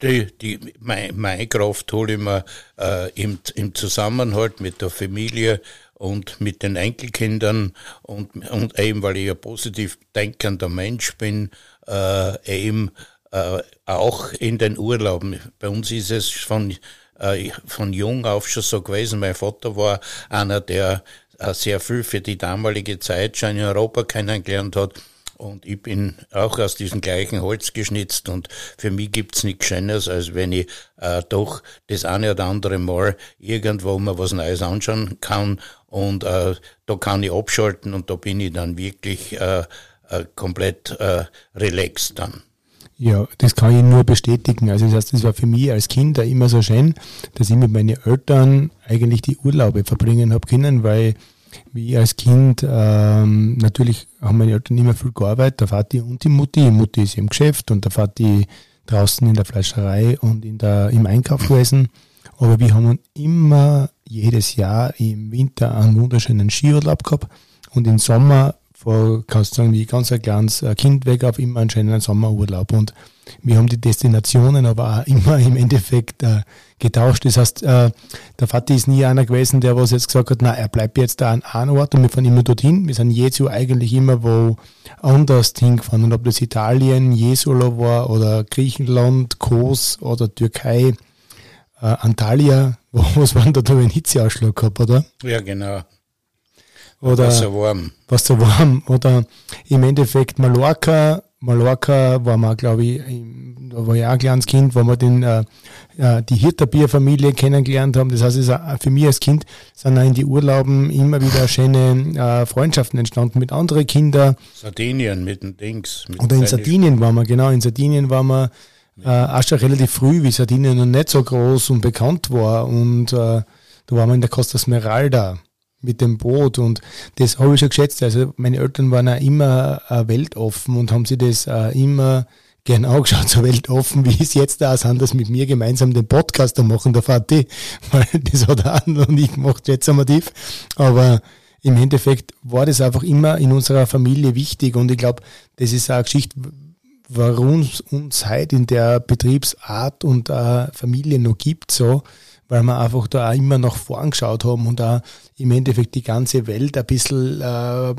Die, die, mein, meine Kraft hole ich mir äh, im, im Zusammenhalt mit der Familie und mit den Enkelkindern und, und eben, weil ich ein positiv denkender Mensch bin, äh, eben äh, auch in den Urlauben. Bei uns ist es von, äh, von jung auf schon so gewesen. Mein Vater war einer, der äh, sehr viel für die damalige Zeit schon in Europa kennengelernt hat und ich bin auch aus diesem gleichen Holz geschnitzt und für mich gibt's nichts Schönes, als wenn ich äh, doch das eine oder andere Mal irgendwo mal was Neues anschauen kann und äh, da kann ich abschalten und da bin ich dann wirklich äh, äh, komplett äh, relaxed dann. Ja, das kann ich nur bestätigen. Also das heißt, das war für mich als Kind auch immer so schön, dass ich mit meinen Eltern eigentlich die Urlaube verbringen habe können, weil wie als Kind, ähm, natürlich haben meine Eltern immer viel gearbeitet, der Vati und die Mutti. Die Mutti ist im Geschäft und der Vati draußen in der Fleischerei und in der, im Einkauf gewesen. Aber wir haben immer jedes Jahr im Winter einen wunderschönen Skiurlaub gehabt und im Sommer, vor, kannst du sagen, wie ganz ein kleines Kind weg auf immer einen schönen Sommerurlaub. Und wir haben die Destinationen aber auch immer im Endeffekt äh, getauscht. Das heißt, äh, der Vati ist nie einer gewesen, der was jetzt gesagt hat, na, er bleibt jetzt da an einem Ort und wir fahren immer dorthin. Wir sind jezu eigentlich immer wo anders hingefahren. Und ob das Italien, Jesolo war oder Griechenland, Kos oder Türkei, äh, Antalya, was waren da da einen Hitzeausschlag gehabt, oder? Ja, genau. Oder Wasser warm. Wasser warm. Oder im Endeffekt Mallorca, Mallorca war man, glaube ich, da war ich auch ein kleines Kind, wo wir den, äh, äh die Hirterbierfamilie kennengelernt haben. Das heißt, es für mich als Kind sind auch in die Urlauben immer wieder schöne äh, Freundschaften entstanden mit anderen Kindern. Sardinien mit den Dings. Mit Oder in Sardinien waren wir, genau. In Sardinien waren wir äh, auch schon relativ früh, wie Sardinien noch nicht so groß und bekannt war. Und äh, da waren wir in der Costa Smeralda mit dem Boot und das habe ich schon geschätzt. Also meine Eltern waren auch immer äh, weltoffen und haben sich das äh, immer gern angeschaut, so weltoffen, wie es jetzt da sind, dass mit mir gemeinsam den Podcaster machen, der Vati, weil das hat er auch noch nicht gemacht, jetzt einmal tief. Aber im Endeffekt war das einfach immer in unserer Familie wichtig und ich glaube, das ist auch eine Geschichte, warum es uns heute in der Betriebsart und äh, Familie noch gibt, so, weil wir einfach da auch immer nach vorn geschaut haben und da im Endeffekt die ganze Welt ein bisschen äh,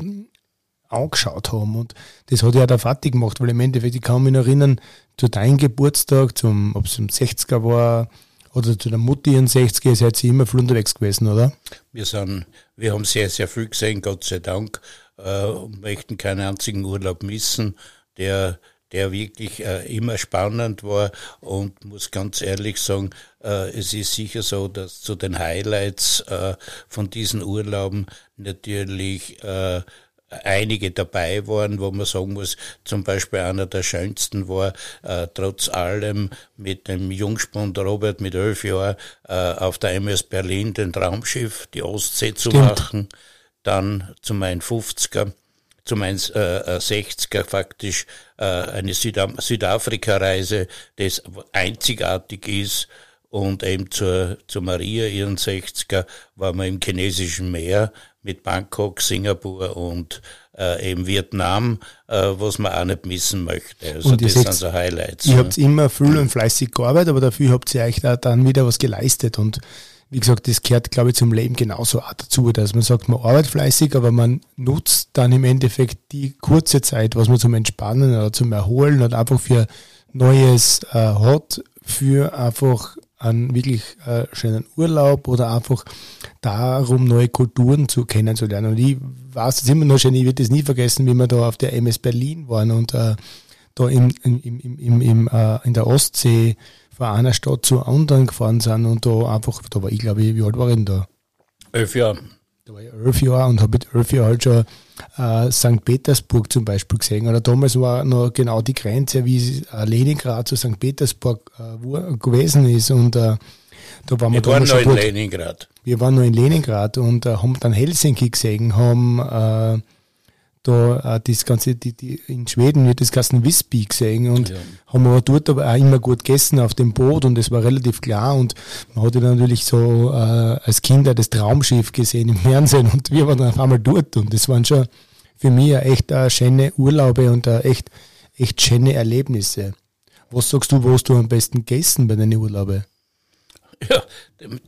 angeschaut haben. Und das hat ja der Vati gemacht, weil im Endeffekt, ich kann mich erinnern, zu deinem Geburtstag, zum, ob es um 60er war oder zu der Mutti in 60er, seid ihr immer viel unterwegs gewesen, oder? Wir sind, wir haben sehr, sehr viel gesehen, Gott sei Dank, äh, möchten keinen einzigen Urlaub missen, der der wirklich äh, immer spannend war und muss ganz ehrlich sagen, äh, es ist sicher so, dass zu den Highlights äh, von diesen Urlauben natürlich äh, einige dabei waren, wo man sagen muss, zum Beispiel einer der schönsten war, äh, trotz allem mit dem Jungspund Robert mit elf Jahren äh, auf der MS Berlin den Traumschiff, die Ostsee zu Stimmt. machen, dann zu meinen 50er zu meinen äh, 60er faktisch äh, eine Süda Südafrika-Reise, das einzigartig ist. Und eben zur, zur Maria, ihren 60er, waren wir im chinesischen Meer mit Bangkok, Singapur und äh, eben Vietnam, äh, was man auch nicht missen möchte. Also und das sind so Highlights. Ihr ja. habt immer viel und fleißig gearbeitet, aber dafür habt ihr euch da dann wieder was geleistet und wie gesagt, das gehört, glaube ich, zum Leben genauso auch dazu, dass man sagt, man arbeitet fleißig, aber man nutzt dann im Endeffekt die kurze Zeit, was man zum Entspannen oder zum Erholen oder einfach für Neues äh, hat, für einfach einen wirklich äh, schönen Urlaub oder einfach darum, neue Kulturen zu kennenzulernen. Und ich weiß es immer noch schön, ich werde das nie vergessen, wie wir da auf der MS Berlin waren und äh, da im, im, im, im, im, äh, in der Ostsee von einer Stadt zur anderen gefahren sind und da einfach, da war ich glaube ich, wie alt war ich denn da? Elf Jahre. Da war ich elf Jahre und habe mit elf Jahren halt schon äh, St. Petersburg zum Beispiel gesehen. Oder damals war noch genau die Grenze, wie äh, Leningrad zu St. Petersburg äh, gewesen ist. Und äh, da waren wir, wir waren noch in Leningrad. Wir waren noch in Leningrad und äh, haben dann Helsinki gesehen, haben äh, da äh, das ganze, die, die, in Schweden wird das ganze Visby gesehen und ja. haben aber dort aber auch immer gut gegessen auf dem Boot und es war relativ klar und man hatte dann natürlich so äh, als Kinder das Traumschiff gesehen im Fernsehen und wir waren auf einmal dort und das waren schon für mich echt äh, schöne Urlaube und äh, echt, echt schöne Erlebnisse. Was sagst du, wo hast du am besten gegessen bei deinen Urlauben? Ja,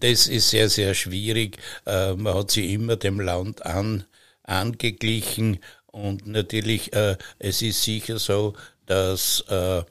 das ist sehr, sehr schwierig. Äh, man hat sich immer dem Land an, angeglichen und natürlich, äh, es ist sicher so, dass äh,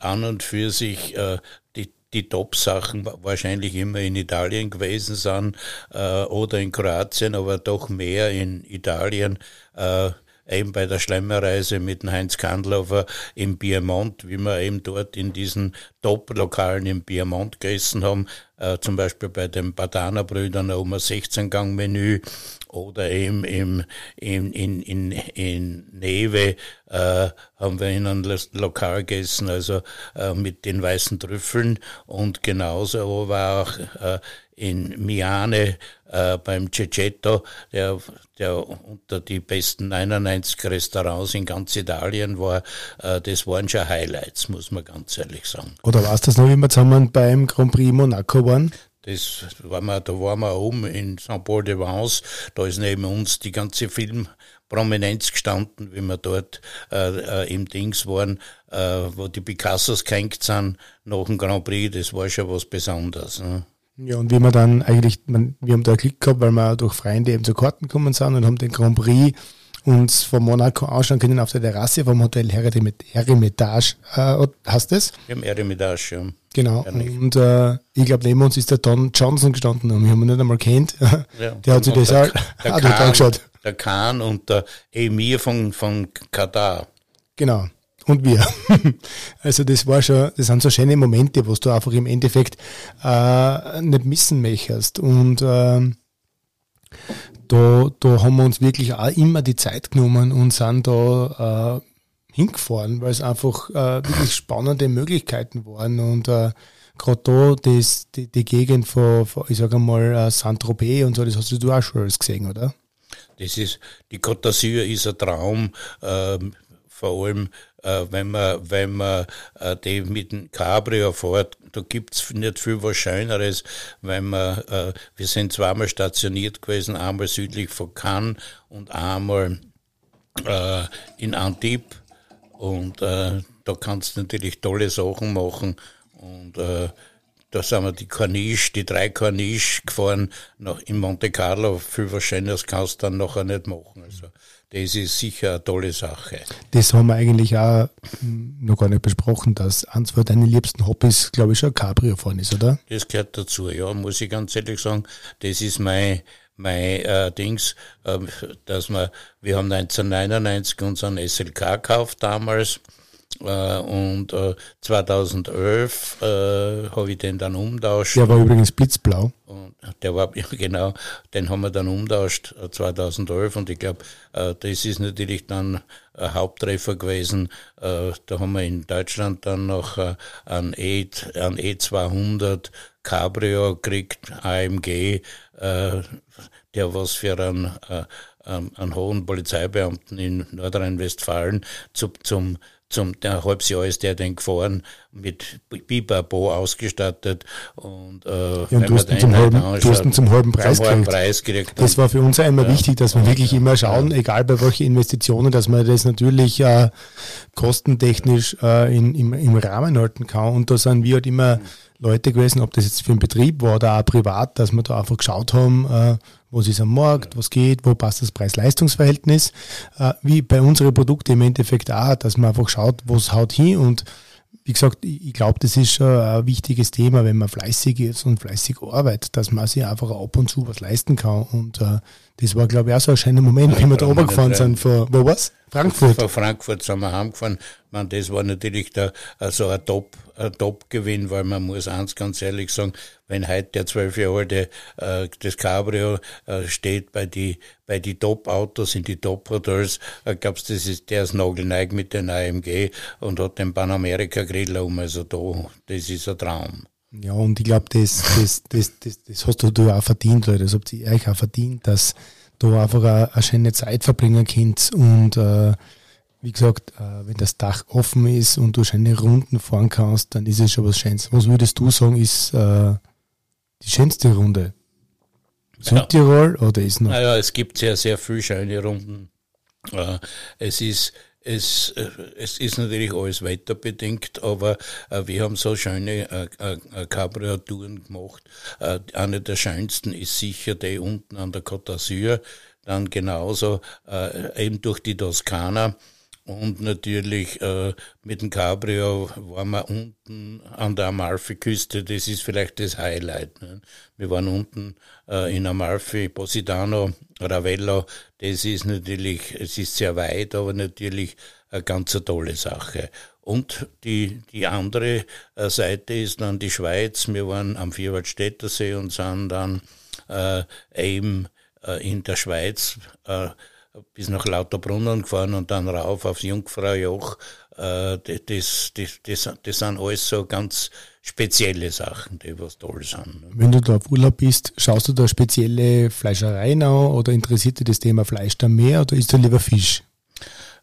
an und für sich äh, die, die Top-Sachen wahrscheinlich immer in Italien gewesen sind äh, oder in Kroatien, aber doch mehr in Italien. Äh, eben bei der Schlemmerreise mit dem Heinz Kandlover im Piemont, wie wir eben dort in diesen Top-Lokalen im Piemont gegessen haben, äh, zum Beispiel bei den Badana-Brüdern um ein 16-Gang-Menü oder eben im, in, in, in, in Neve äh, haben wir in einem Lokal gegessen, also äh, mit den weißen Trüffeln. Und genauso war auch äh, in Miane äh, beim Cecetto, der, der unter die besten 99 Restaurants in ganz Italien war, äh, das waren schon Highlights, muss man ganz ehrlich sagen. Oder war es das noch, wie wir zusammen beim Grand Prix Monaco waren? Das war wir, da waren wir oben in Saint-Paul-de-Vence, da ist neben uns die ganze Filmprominenz gestanden, wie wir dort äh, äh, im Dings waren, äh, wo die Picassos gehängt sind nach dem Grand Prix, das war schon was Besonderes. Ne? Ja, und wie wir dann eigentlich, man, wir haben da Glück gehabt, weil wir durch Freunde eben zu Karten gekommen sind und haben den Grand Prix uns von Monaco anschauen können auf der Terrasse vom Hotel Hermitage, äh, hast du das? Im Hermitage, ja. Genau. Und äh, ich glaube, neben uns ist der Don Johnson gestanden und wir haben ihn nicht einmal kennt. Ja. Der hat sich das der, auch der angeschaut. Der Khan und der Emir von, von Katar. Genau und wir. also das war schon, das sind so schöne Momente, wo du einfach im Endeffekt äh, nicht missen möchtest. Und äh, da, da haben wir uns wirklich auch immer die Zeit genommen und sind da äh, hingefahren, weil es einfach äh, wirklich spannende Möglichkeiten waren. Und äh, gerade da das, die, die Gegend von, von ich sage mal, äh, Saint-Tropez und so, das hast du auch schon alles gesehen, oder? Das ist, die Côte d'Azur ist ein Traum, äh, vor allem äh, wenn man, wenn man äh, die mit dem Cabrio fährt, da gibt's nicht viel was Schöneres, wenn man, äh, wir sind zweimal stationiert gewesen, einmal südlich von Cannes und einmal äh, in Antibes und äh, da kannst du natürlich tolle Sachen machen und äh, da sind wir die Corniche, die drei Corniche gefahren, nach, in Monte Carlo. Viel was Schöneres kannst du dann nachher nicht machen. Also, das ist sicher eine tolle Sache. Das haben wir eigentlich auch hm, noch gar nicht besprochen, dass eins von deinen liebsten Hobbys, glaube ich, schon Cabrio fahren ist, oder? Das gehört dazu, ja, muss ich ganz ehrlich sagen. Das ist mein, mein äh, Dings, äh, dass wir, wir haben 1999 unseren SLK gekauft damals äh, und äh, 2011 äh, habe ich den dann umtauscht. Der war übrigens blitzblau. Und der war, ja, genau, den haben wir dann umtauscht 2011 äh, und ich glaube, äh, das ist natürlich dann ein Haupttreffer gewesen. Äh, da haben wir in Deutschland dann noch äh, ein, e, ein E200 Cabrio gekriegt, AMG, äh, der was für einen, äh, einen hohen Polizeibeamten in Nordrhein-Westfalen zu, zum zum der halbes Jahr ist der dann gefahren mit Biberbo ausgestattet und äh, ja, und du, hast zum halben, du hast ihn zum halben Preis, zum halben Preis gekriegt. Das war für uns auch immer ja. wichtig, dass wir wirklich immer schauen, ja. egal bei welchen Investitionen, dass man das natürlich äh, kostentechnisch äh, in, im, im Rahmen halten kann und da sind wir halt immer Leute gewesen, ob das jetzt für einen Betrieb war oder auch privat, dass wir da einfach geschaut haben, äh, was ist am Markt, was geht, wo passt das Preis-Leistungs-Verhältnis, äh, wie bei unseren Produkten im Endeffekt auch, dass man einfach schaut, was haut hin und wie gesagt, ich glaube, das ist schon ein wichtiges Thema, wenn man fleißig ist und fleißig arbeitet, dass man sich einfach ab und zu was leisten kann. Und äh, das war, glaube ich, auch so ein schöner Moment, wie wir da oben gefahren sind. Von, wo war's? Frankfurt. Von Frankfurt sind wir heimgefahren. Man, das war natürlich der, also ein Top, ein Top-Gewinn, weil man muss eins ganz ehrlich sagen, wenn heute der zwölf Jahre alte äh, das Cabrio äh, steht bei die bei die Top-Autos in die Top-Hotels, äh, glaubst das ist der ist nagelneig mit den AMG und hat den Panamerika-Grill um, also da, das ist ein Traum. Ja, und ich glaube, das, das, das, das, das hast du, du auch verdient, Leute. Das habt ihr euch auch verdient, dass du einfach eine, eine schöne Zeit verbringen kannst. Und äh, wie gesagt, äh, wenn das Dach offen ist und du schöne Runden fahren kannst, dann ist es schon was Schönes. Was würdest du sagen, ist äh, die schönste Runde? Südtirol ja. oder ist noch? Naja, es gibt sehr, sehr viele schöne Runden. Äh, es ist es, es ist natürlich alles wetterbedingt, aber äh, wir haben so schöne äh, äh, Cabrio-Touren gemacht. Äh, eine der schönsten ist sicher die unten an der Côte d'Azur, dann genauso äh, eben durch die Toskana. Und natürlich äh, mit dem Cabrio waren wir unten an der Amalfi-Küste. Das ist vielleicht das Highlight. Ne? Wir waren unten äh, in Amalfi, Positano, Ravello. Das ist natürlich, es ist sehr weit, aber natürlich eine ganz tolle Sache. Und die, die andere äh, Seite ist dann die Schweiz. Wir waren am Vierwaldstättersee und sind dann äh, eben äh, in der Schweiz äh, bis nach Lauterbrunnen gefahren und dann rauf aufs Jungfraujoch. Äh, das, das, das, das sind alles so ganz spezielle Sachen, die was toll sind. Wenn du da auf Urlaub bist, schaust du da spezielle Fleischereien an oder interessiert dich das Thema Fleisch da mehr oder isst du lieber Fisch?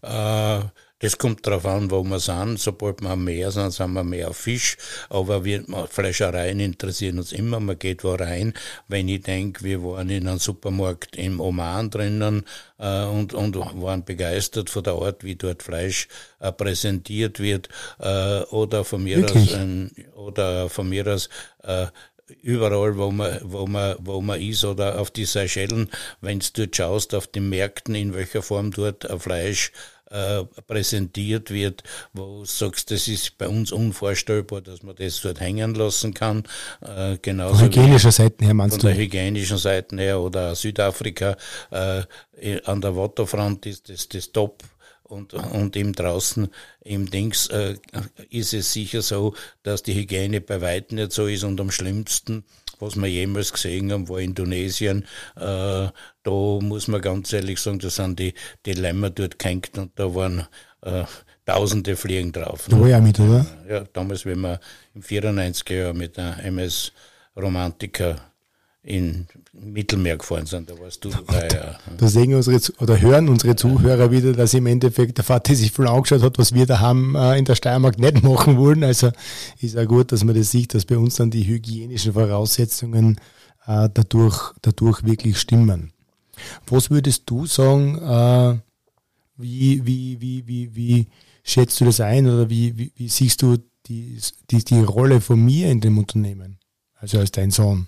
Äh, das kommt darauf an, wo wir sind. Sobald wir am Meer sind, sind wir mehr auf Fisch. Aber wir, Fleischereien interessieren uns immer. Man geht wo rein. Wenn ich denke, wir waren in einem Supermarkt im Oman drinnen äh, und, und waren begeistert von der Art, wie dort Fleisch äh, präsentiert wird. Äh, oder von mir Wirklich? aus, ein, oder von mir aus äh, überall, wo man, wo man, wo man ist oder auf die Seychellen, wenn du dort schaust, auf den Märkten, in welcher Form dort Fleisch äh, präsentiert wird, wo du sagst, das ist bei uns unvorstellbar, dass man das dort hängen lassen kann. Äh, genauso von hygienischer Seite her meinst von du? Von der hygienischen Seite her oder Südafrika äh, an der Waterfront ist das, das top und, und eben draußen im Dings äh, ist es sicher so, dass die Hygiene bei weitem nicht so ist und am schlimmsten was wir jemals gesehen haben, war Indonesien. Äh, da muss man ganz ehrlich sagen, da sind die, die Lämmer dort gehängt und da waren äh, tausende Fliegen drauf. Da war ja mit, oder? Ja, damals, wenn wir im 94er Jahr mit der MS Romantiker in Mittelmeer gefahren sind. Da warst du dabei. Ja. Da sehen unsere oder hören unsere Zuhörer wieder, dass im Endeffekt der Vater sich voll angeschaut hat, was wir da haben äh, in der Steiermark nicht machen wollen. Also ist auch gut, dass man das sieht, dass bei uns dann die hygienischen Voraussetzungen äh, dadurch, dadurch wirklich stimmen. Was würdest du sagen, äh, wie, wie, wie, wie, wie schätzt du das ein oder wie, wie, wie siehst du die, die, die Rolle von mir in dem Unternehmen, also als dein Sohn?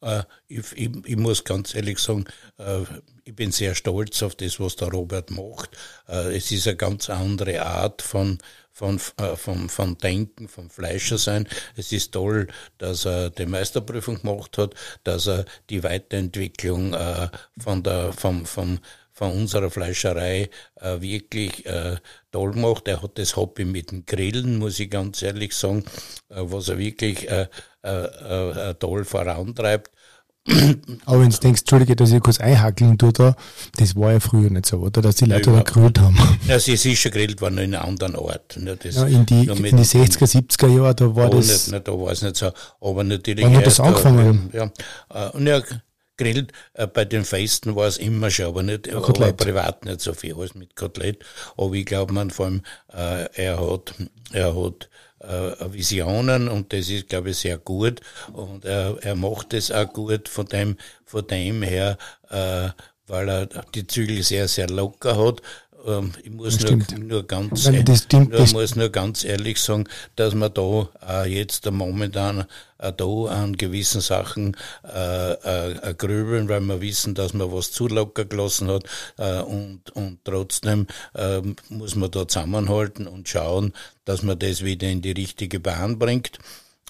Äh, ich, ich, ich, muss ganz ehrlich sagen, äh, ich bin sehr stolz auf das, was der Robert macht. Äh, es ist eine ganz andere Art von, von, von, von Denken, vom Fleischer sein. Es ist toll, dass er die Meisterprüfung gemacht hat, dass er die Weiterentwicklung von der, vom, vom, von unserer Fleischerei äh, wirklich äh, toll macht. Er hat das Hobby mit dem Grillen, muss ich ganz ehrlich sagen, äh, was er wirklich äh, äh, äh, toll vorantreibt. Aber wenn du denkst, Entschuldige, dass ich kurz einhackeln tue da, das war ja früher nicht so, oder? Dass die Leute ja, da gegrillt haben. Ja, sie ist schon gegrillt worden in einem anderen Ort. Ne? Das ja, in, die, in die 60er, 70er Jahre, da war das. Nicht, nicht, da war es nicht so. Aber natürlich. Wann hat das angefangen? Ja, ja. Und ja, grillt. Äh, bei den Festen war es immer schon, aber nicht, ja, aber privat nicht so viel als mit Kotelett. Aber ich glaube, man vor allem, äh, er hat, er hat äh, Visionen und das ist, glaube ich, sehr gut. Und er, er macht es auch gut von dem, von dem her, äh, weil er die Zügel sehr, sehr locker hat ähm, ich muss nur, nur, ganz, Nein, das stimmt, nur, muss nur ganz ehrlich sagen, dass man da äh, jetzt momentan äh, da an gewissen Sachen äh, äh, grübeln, weil wir wissen, dass man was zu locker gelassen hat äh, und, und trotzdem äh, muss man da zusammenhalten und schauen, dass man das wieder in die richtige Bahn bringt.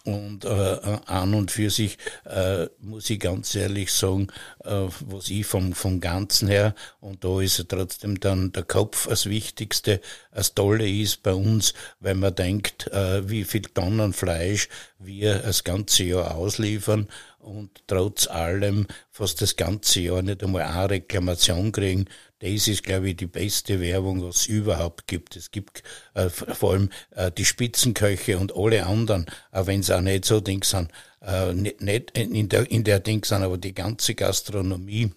Und äh, an und für sich äh, muss ich ganz ehrlich sagen, äh, was ich vom, vom Ganzen her, und da ist trotzdem dann der Kopf das Wichtigste, das Tolle ist bei uns, wenn man denkt, äh, wie viel Tonnen Fleisch wir das ganze Jahr ausliefern und trotz allem fast das ganze Jahr nicht einmal eine Reklamation kriegen, das ist, glaube ich, die beste Werbung, was es überhaupt gibt. Es gibt äh, vor allem äh, die Spitzenköche und alle anderen, auch wenn es auch nicht so Dings sind, äh, nicht, nicht in der, in der Dings sind, aber die ganze Gastronomie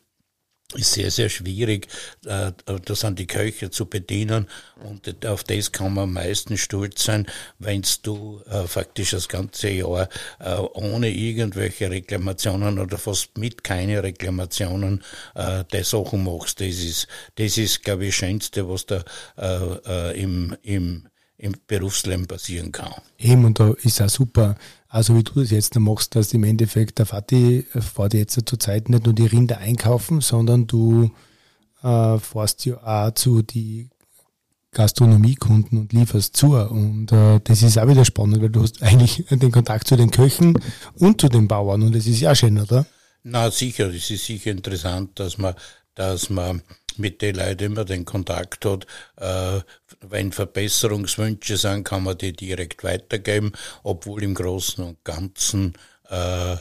ist sehr, sehr schwierig. Äh, da sind die Köche zu bedienen und auf das kann man am meisten stolz sein, wenn du äh, faktisch das ganze Jahr äh, ohne irgendwelche Reklamationen oder fast mit keine Reklamationen äh, die Sachen machst. Das ist, das ist, glaube ich, das Schönste, was da äh, äh, im, im, im Berufsleben passieren kann. Eben, und da ist auch super, also wie du das jetzt machst, dass im Endeffekt der Vati fährt jetzt zur Zeit nicht nur die Rinder einkaufen, sondern du äh, fährst ja auch zu die Gastronomiekunden und lieferst zu. Und äh, das ist auch wieder spannend, weil du hast eigentlich den Kontakt zu den Köchen und zu den Bauern und das ist ja schön, oder? Na sicher, es ist sicher interessant, dass man, dass man mit den Leuten immer den Kontakt hat. Äh, wenn Verbesserungswünsche sind, kann man die direkt weitergeben, obwohl im Großen und Ganzen äh,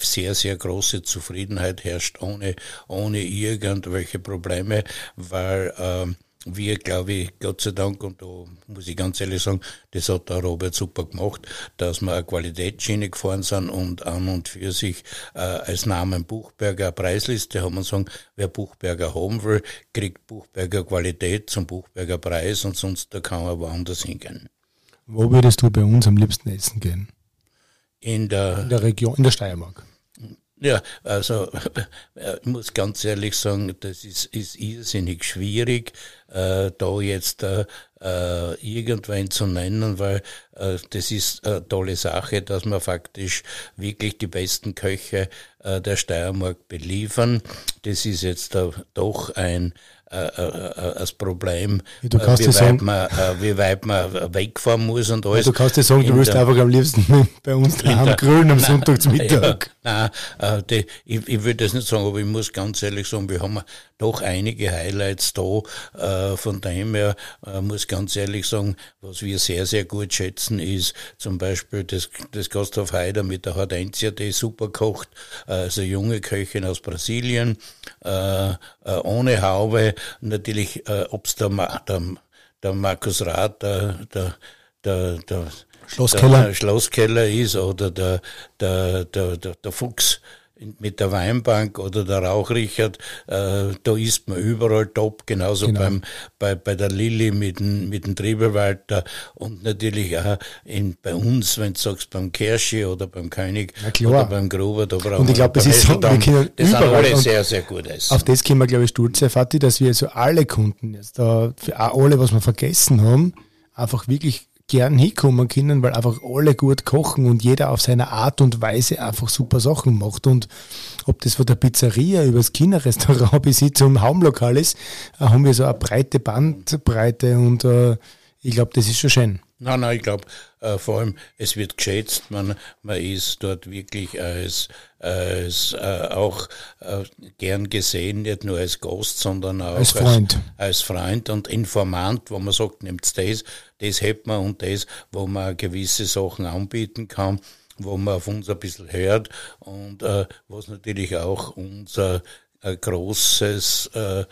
sehr, sehr große Zufriedenheit herrscht, ohne, ohne irgendwelche Probleme, weil äh, wir, glaube ich, Gott sei Dank, und da muss ich ganz ehrlich sagen, das hat der Robert super gemacht, dass wir eine Qualitätsschiene gefahren sind und an und für sich äh, als Namen Buchberger Preisliste haben wir sagen, wer Buchberger haben will, kriegt Buchberger Qualität zum Buchberger Preis und sonst da kann man woanders hingehen. Wo würdest du bei uns am liebsten essen gehen? In der, in der Region, in der Steiermark. Ja, also ich muss ganz ehrlich sagen, das ist, ist irrsinnig schwierig, äh, da jetzt äh, äh, irgendwen zu nennen, weil äh, das ist eine tolle Sache, dass wir faktisch wirklich die besten Köche äh, der Steiermark beliefern. Das ist jetzt äh, doch ein äh, äh, äh, das Problem, du kannst wie, weit sagen, man, wie weit man wegfahren muss und alles. du kannst dir sagen, du willst einfach am liebsten bei uns daheim grillen am Sonntagsmittag. Ja, nein, die, ich, ich würde das nicht sagen, aber ich muss ganz ehrlich sagen, wir haben doch einige Highlights da. Von dem her muss ganz ehrlich sagen, was wir sehr, sehr gut schätzen, ist zum Beispiel das, das Gasthof Heider mit der Hortensia, die super kocht, also junge Köchin aus Brasilien, ohne Haube, natürlich, äh, ob es der, der, der Markus Rath, der, der, der, der Schlosskeller. Der Schlosskeller ist oder der, der, der, der, der Fuchs mit der Weinbank oder der Rauchrichert, äh, da ist man überall top, genauso genau. beim, bei, bei der Lilly mit dem, mit dem Triebewalter und natürlich auch in, bei uns, wenn du sagst, beim Kirschi oder beim König oder beim Gruber, da brauchen Und ich glaube, das ist so, das sind alle sehr, sehr gut essen. Auf das können wir, glaube ich, stolz sein, Vati, dass wir so alle Kunden jetzt da, für alle, was wir vergessen haben, einfach wirklich gern hinkommen können, weil einfach alle gut kochen und jeder auf seine Art und Weise einfach super Sachen macht. Und ob das von der Pizzeria über das Kinderrestaurant bis hin zum Haumlokal ist, äh, haben wir so eine breite Bandbreite und äh, ich glaube, das ist schon schön. Nein, nein, ich glaube, äh, vor allem, es wird geschätzt, man, man ist dort wirklich als, als äh, auch äh, gern gesehen, nicht nur als Gast, sondern auch als Freund. Als, als Freund und Informant, wo man sagt, nimmt das, das hält man und das, wo man gewisse Sachen anbieten kann wo man auf uns ein bisschen hört und äh, was natürlich auch unser großes äh,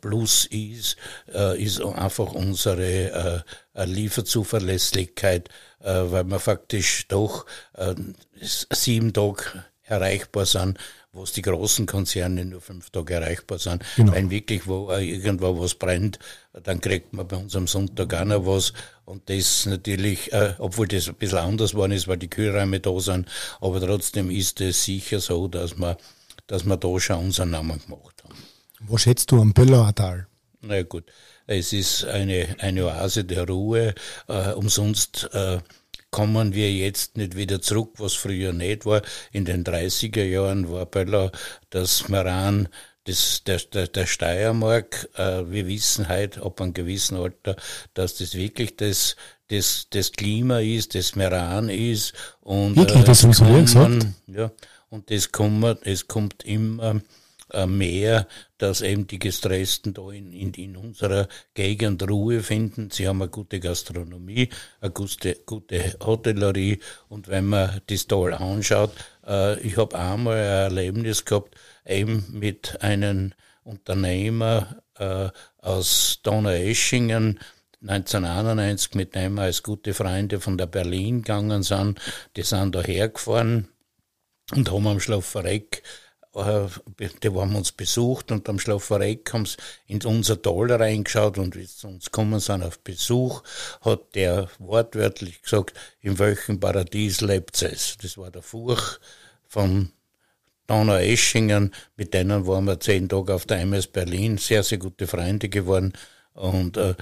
Plus ist, äh, ist einfach unsere äh, Lieferzuverlässigkeit, äh, weil wir faktisch doch äh, sieben Tage erreichbar sind, wo die großen Konzerne nur fünf Tage erreichbar sind. Genau. Wenn wirklich wo irgendwo was brennt, dann kriegt man bei uns am Sonntag auch noch was. Und das natürlich, äh, obwohl das ein bisschen anders geworden ist, weil die Kühlräume da sind, aber trotzdem ist es sicher so, dass man dass wir da schon unseren Namen gemacht haben. Wo schätzt du am Bellauertal? Na gut, es ist eine, eine Oase der Ruhe. Äh, umsonst äh, kommen wir jetzt nicht wieder zurück, was früher nicht war. In den 30er Jahren war Böllau das Meran des, der, der, der Steiermark. Äh, wir wissen halt ab einem gewissen Alter, dass das wirklich das, das, das Klima ist, das Meran ist. Und, wirklich, das haben Sie gesagt? Ja, und das kommt, es kommt immer äh, mehr, dass eben die Gestressten da in, in, in unserer Gegend Ruhe finden. Sie haben eine gute Gastronomie, eine gute, gute Hotellerie und wenn man das Tal anschaut, äh, ich habe einmal ein Erlebnis gehabt, eben mit einem Unternehmer äh, aus Donaueschingen, 1991 mit dem wir als gute Freunde von der Berlin gegangen sind. Die sind da hergefahren und haben am Schlafverreck vorher, die haben uns besucht und am Schlafereck haben sie in unser Tal reingeschaut und wie sie zu uns gekommen sind auf Besuch, hat der wortwörtlich gesagt, in welchem Paradies lebt es. Das war der Furch von Donau-Eschingen, mit denen waren wir zehn Tage auf der MS Berlin, sehr, sehr gute Freunde geworden. Und äh,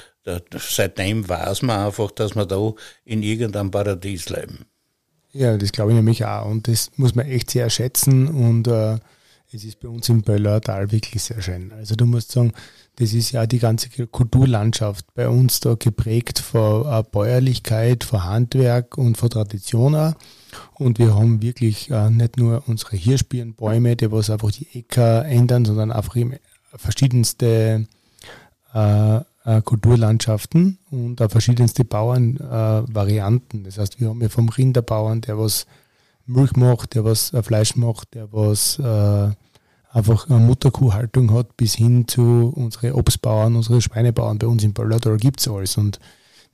seitdem weiß man einfach, dass wir da in irgendeinem Paradies leben. Ja, das glaube ich nämlich auch. Und das muss man echt sehr schätzen. Und äh, es ist bei uns im Böllertal wirklich sehr schön. Also du musst sagen, das ist ja die ganze Kulturlandschaft bei uns da geprägt von äh, Bäuerlichkeit, von Handwerk und von Tradition auch. Und wir haben wirklich äh, nicht nur unsere Hirschbirnbäume, die was einfach die Äcker ändern, sondern einfach verschiedenste äh, äh, Kulturlandschaften und auch verschiedenste Bauernvarianten. das heißt, wir haben ja vom Rinderbauern, der was Milch macht, der was äh, Fleisch macht, der was äh, einfach eine Mutterkuhhaltung hat, bis hin zu unsere Obstbauern, unsere Schweinebauern bei uns in Böllertal gibt es alles. Und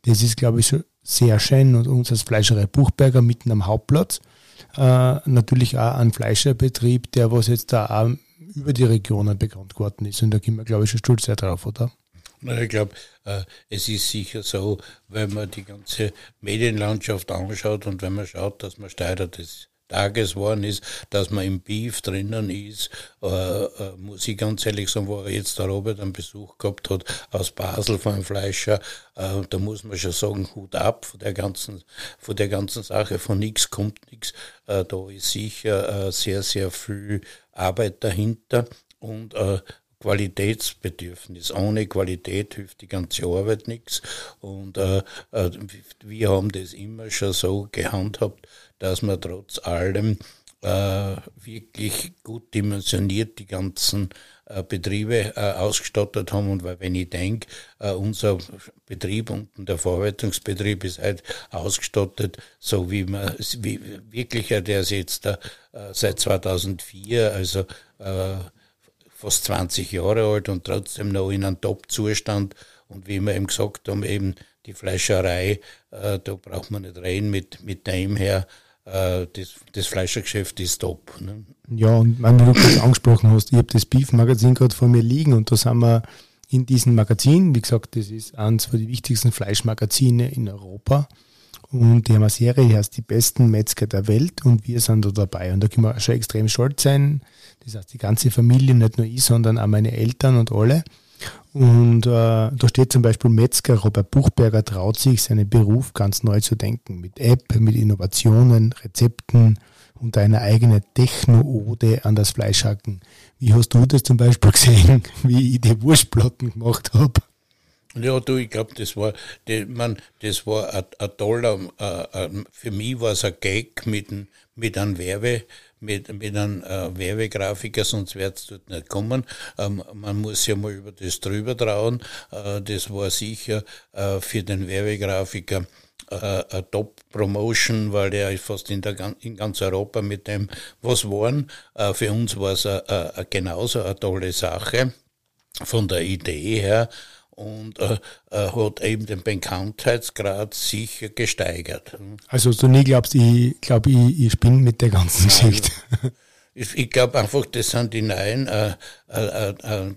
das ist, glaube ich, sehr schön. Und uns als Fleischerei Buchberger mitten am Hauptplatz, äh, natürlich auch ein Fleischerbetrieb, der was jetzt da auch über die Regionen bekannt geworden ist. Und da gehen wir, glaube ich, schon stolz sehr drauf, oder? Na, ich glaube, äh, es ist sicher so, wenn man die ganze Medienlandschaft anschaut und wenn man schaut, dass man Steirer des Tages geworden ist, dass man im Beef drinnen ist, äh, äh, muss ich ganz ehrlich sagen, wo jetzt der Robert einen Besuch gehabt hat aus Basel von einem Fleischer, äh, da muss man schon sagen, Hut ab von der ganzen, von der ganzen Sache, von nichts kommt nichts. Äh, da ist sicher äh, sehr, sehr viel Arbeit dahinter und äh, Qualitätsbedürfnis. Ohne Qualität hilft die ganze Arbeit nichts. Und äh, äh, wir haben das immer schon so gehandhabt, dass wir trotz allem äh, wirklich gut dimensioniert die ganzen äh, Betriebe äh, ausgestattet haben. Und weil, wenn ich denke, äh, unser Betrieb und der Verarbeitungsbetrieb ist halt ausgestattet, so wie man, wie wirklich, der ist jetzt äh, seit 2004, also äh, fast 20 Jahre alt und trotzdem noch in einem Top-Zustand. Und wie wir eben gesagt haben, eben die Fleischerei, äh, da braucht man nicht reden mit, mit dem her. Äh, das, das Fleischergeschäft ist top. Ne? Ja, und wenn du das angesprochen hast, ich habe das Beef-Magazin gerade vor mir liegen und da sind wir in diesem Magazin, wie gesagt, das ist eines den wichtigsten Fleischmagazine in Europa. Und die haben eine Serie, die heißt die besten Metzger der Welt und wir sind da dabei. Und da können wir schon extrem stolz sein. Das heißt, die ganze Familie, nicht nur ich, sondern auch meine Eltern und alle. Und äh, da steht zum Beispiel Metzger Robert Buchberger traut sich, seinen Beruf ganz neu zu denken. Mit App, mit Innovationen, Rezepten und einer eigenen Techno-Ode an das Fleischhacken. Wie hast du das zum Beispiel gesehen, wie ich die Wurstplatten gemacht habe? Ja, du, ich glaube, das war, die, man, das war ein, toller, äh, für mich war es ein Gag mit, mit einem Werbe, mit, mit einem äh, Werbegrafiker, sonst wird es dort nicht kommen. Ähm, man muss ja mal über das drüber trauen. Äh, das war sicher äh, für den Werbegrafiker äh, eine Top-Promotion, weil er fast in, der, in ganz Europa mit dem was waren. Äh, für uns war es genauso eine tolle Sache von der Idee her und äh, äh, hat eben den Bekanntheitsgrad sicher gesteigert. Also du nie glaubst, ich glaube, ich, ich spinne mit der ganzen Geschichte. Ich, ich glaube einfach, das sind die neuen, äh, äh, äh,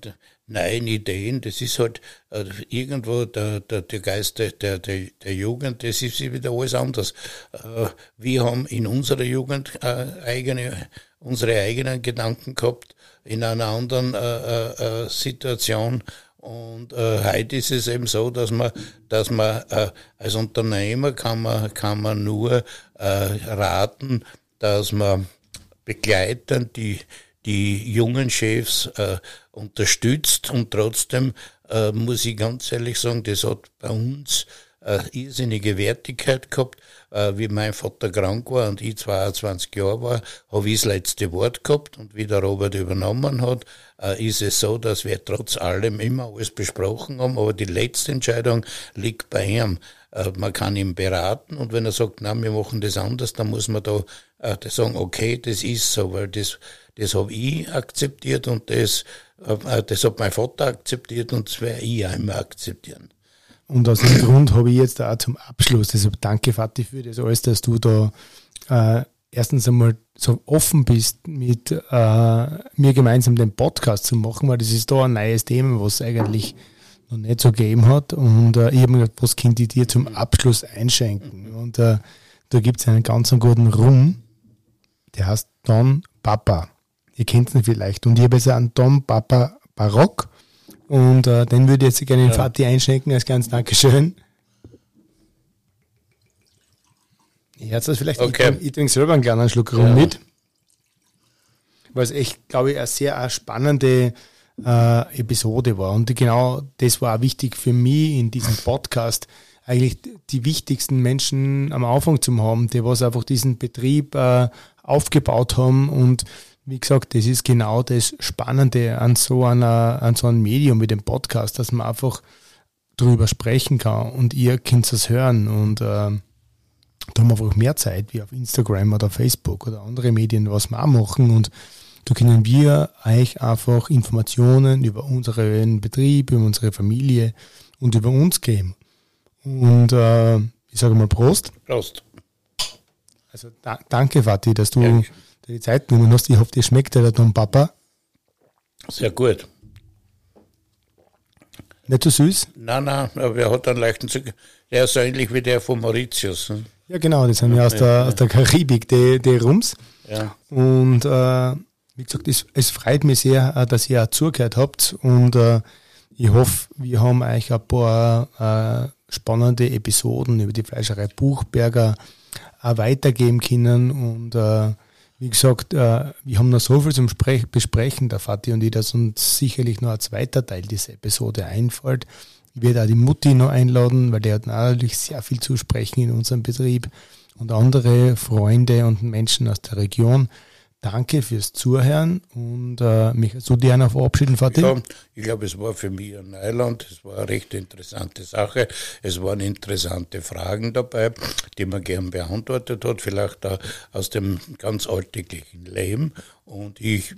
neuen Ideen. Das ist halt äh, irgendwo der, der, der Geist der, der, der Jugend, das ist wieder alles anders. Äh, wir haben in unserer Jugend äh, eigene, unsere eigenen Gedanken gehabt, in einer anderen äh, äh, Situation und äh, heute ist es eben so, dass man, dass man äh, als Unternehmer kann man, kann man nur äh, raten, dass man begleitend die, die jungen Chefs äh, unterstützt. Und trotzdem äh, muss ich ganz ehrlich sagen, das hat bei uns äh, irrsinnige Wertigkeit gehabt. Äh, wie mein Vater krank war und ich 22 Jahre war, habe ich das letzte Wort gehabt und wie der Robert übernommen hat, äh, ist es so, dass wir trotz allem immer alles besprochen haben, aber die letzte Entscheidung liegt bei ihm. Äh, man kann ihn beraten und wenn er sagt, na, wir machen das anders, dann muss man da äh, sagen, okay, das ist so, weil das, das habe ich akzeptiert und das, äh, das hat mein Vater akzeptiert und das werde ich auch immer akzeptieren. Und aus dem Grund habe ich jetzt auch zum Abschluss, deshalb danke Vati für das alles, dass du da äh, erstens einmal so offen bist, mit äh, mir gemeinsam den Podcast zu machen, weil das ist da ein neues Thema, was eigentlich noch nicht so gegeben hat. Und äh, ich habe mir gedacht, was könnte ich dir zum Abschluss einschenken? Und äh, da gibt es einen ganz guten Rum, der heißt Don Papa. Ihr kennt ihn vielleicht. Und ich habe jetzt einen Don Papa Barock. Und äh, den würde ich jetzt gerne in ja. Fatih einschenken als ganz Dankeschön. Ich hätte das vielleicht, okay. ich, ich trinke selber einen kleinen Schluck rum ja. mit. Weil es echt, glaube ich, eine sehr eine spannende äh, Episode war. Und genau das war auch wichtig für mich in diesem Podcast, eigentlich die wichtigsten Menschen am Anfang zu haben, die was einfach diesen Betrieb äh, aufgebaut haben und wie gesagt, das ist genau das Spannende an so einer, an so einem Medium wie dem Podcast, dass man einfach drüber sprechen kann und ihr könnt es hören und äh, da haben wir einfach mehr Zeit wie auf Instagram oder Facebook oder andere Medien, was wir auch machen. Und da können wir euch einfach Informationen über unseren Betrieb, über unsere Familie und über uns geben. Und äh, ich sage mal Prost. Prost. Also da, danke, Vati, dass du ja, die Zeit genommen hast. Ich hoffe, dir schmeckt der Don Papa. Sehr gut. Nicht so süß? Nein, nein, aber er hat einen leichten Zucker. Der ist so ähnlich wie der von Mauritius. Hm? Ja, genau, das sind ja aus der, aus der Karibik, die, die Rums. Ja. Und äh, wie gesagt, es, es freut mich sehr, äh, dass ihr auch zugehört habt und äh, ich hoffe, wir haben euch ein paar äh, spannende Episoden über die Fleischerei Buchberger auch weitergeben können und äh, wie gesagt, äh, wir haben noch so viel zum Sprech Besprechen, der Vati und ich, dass uns sicherlich noch ein zweiter Teil dieser Episode einfällt. Ich werde auch die Mutti noch einladen, weil der hat natürlich sehr viel zu sprechen in unserem Betrieb und andere Freunde und Menschen aus der Region. Danke fürs Zuhören und äh, mich so dir noch verabschieden, Fatih. Ja, ich glaube, es war für mich ein Neuland. Es war eine recht interessante Sache. Es waren interessante Fragen dabei, die man gern beantwortet hat, vielleicht auch aus dem ganz alltäglichen Leben. Und ich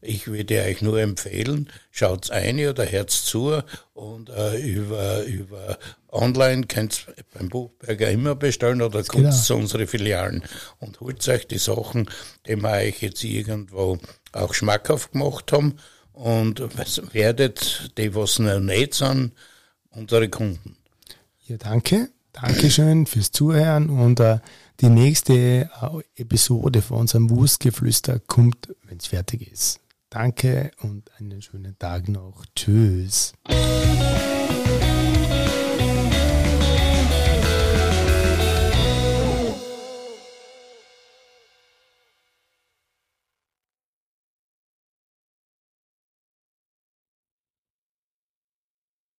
ich würde euch nur empfehlen, schaut's ein oder hört's zu und äh, über, über online könnt ihr beim Buchberger immer bestellen oder kommt genau. zu unseren Filialen und holt euch die Sachen, die wir euch jetzt irgendwo auch schmackhaft gemacht haben und werdet die, was noch nicht sind, unsere Kunden. Ja, danke. Dankeschön fürs Zuhören und äh, die nächste äh, Episode von unserem Wurstgeflüster kommt, wenn es fertig ist. Danke und einen schönen Tag noch. Tschüss.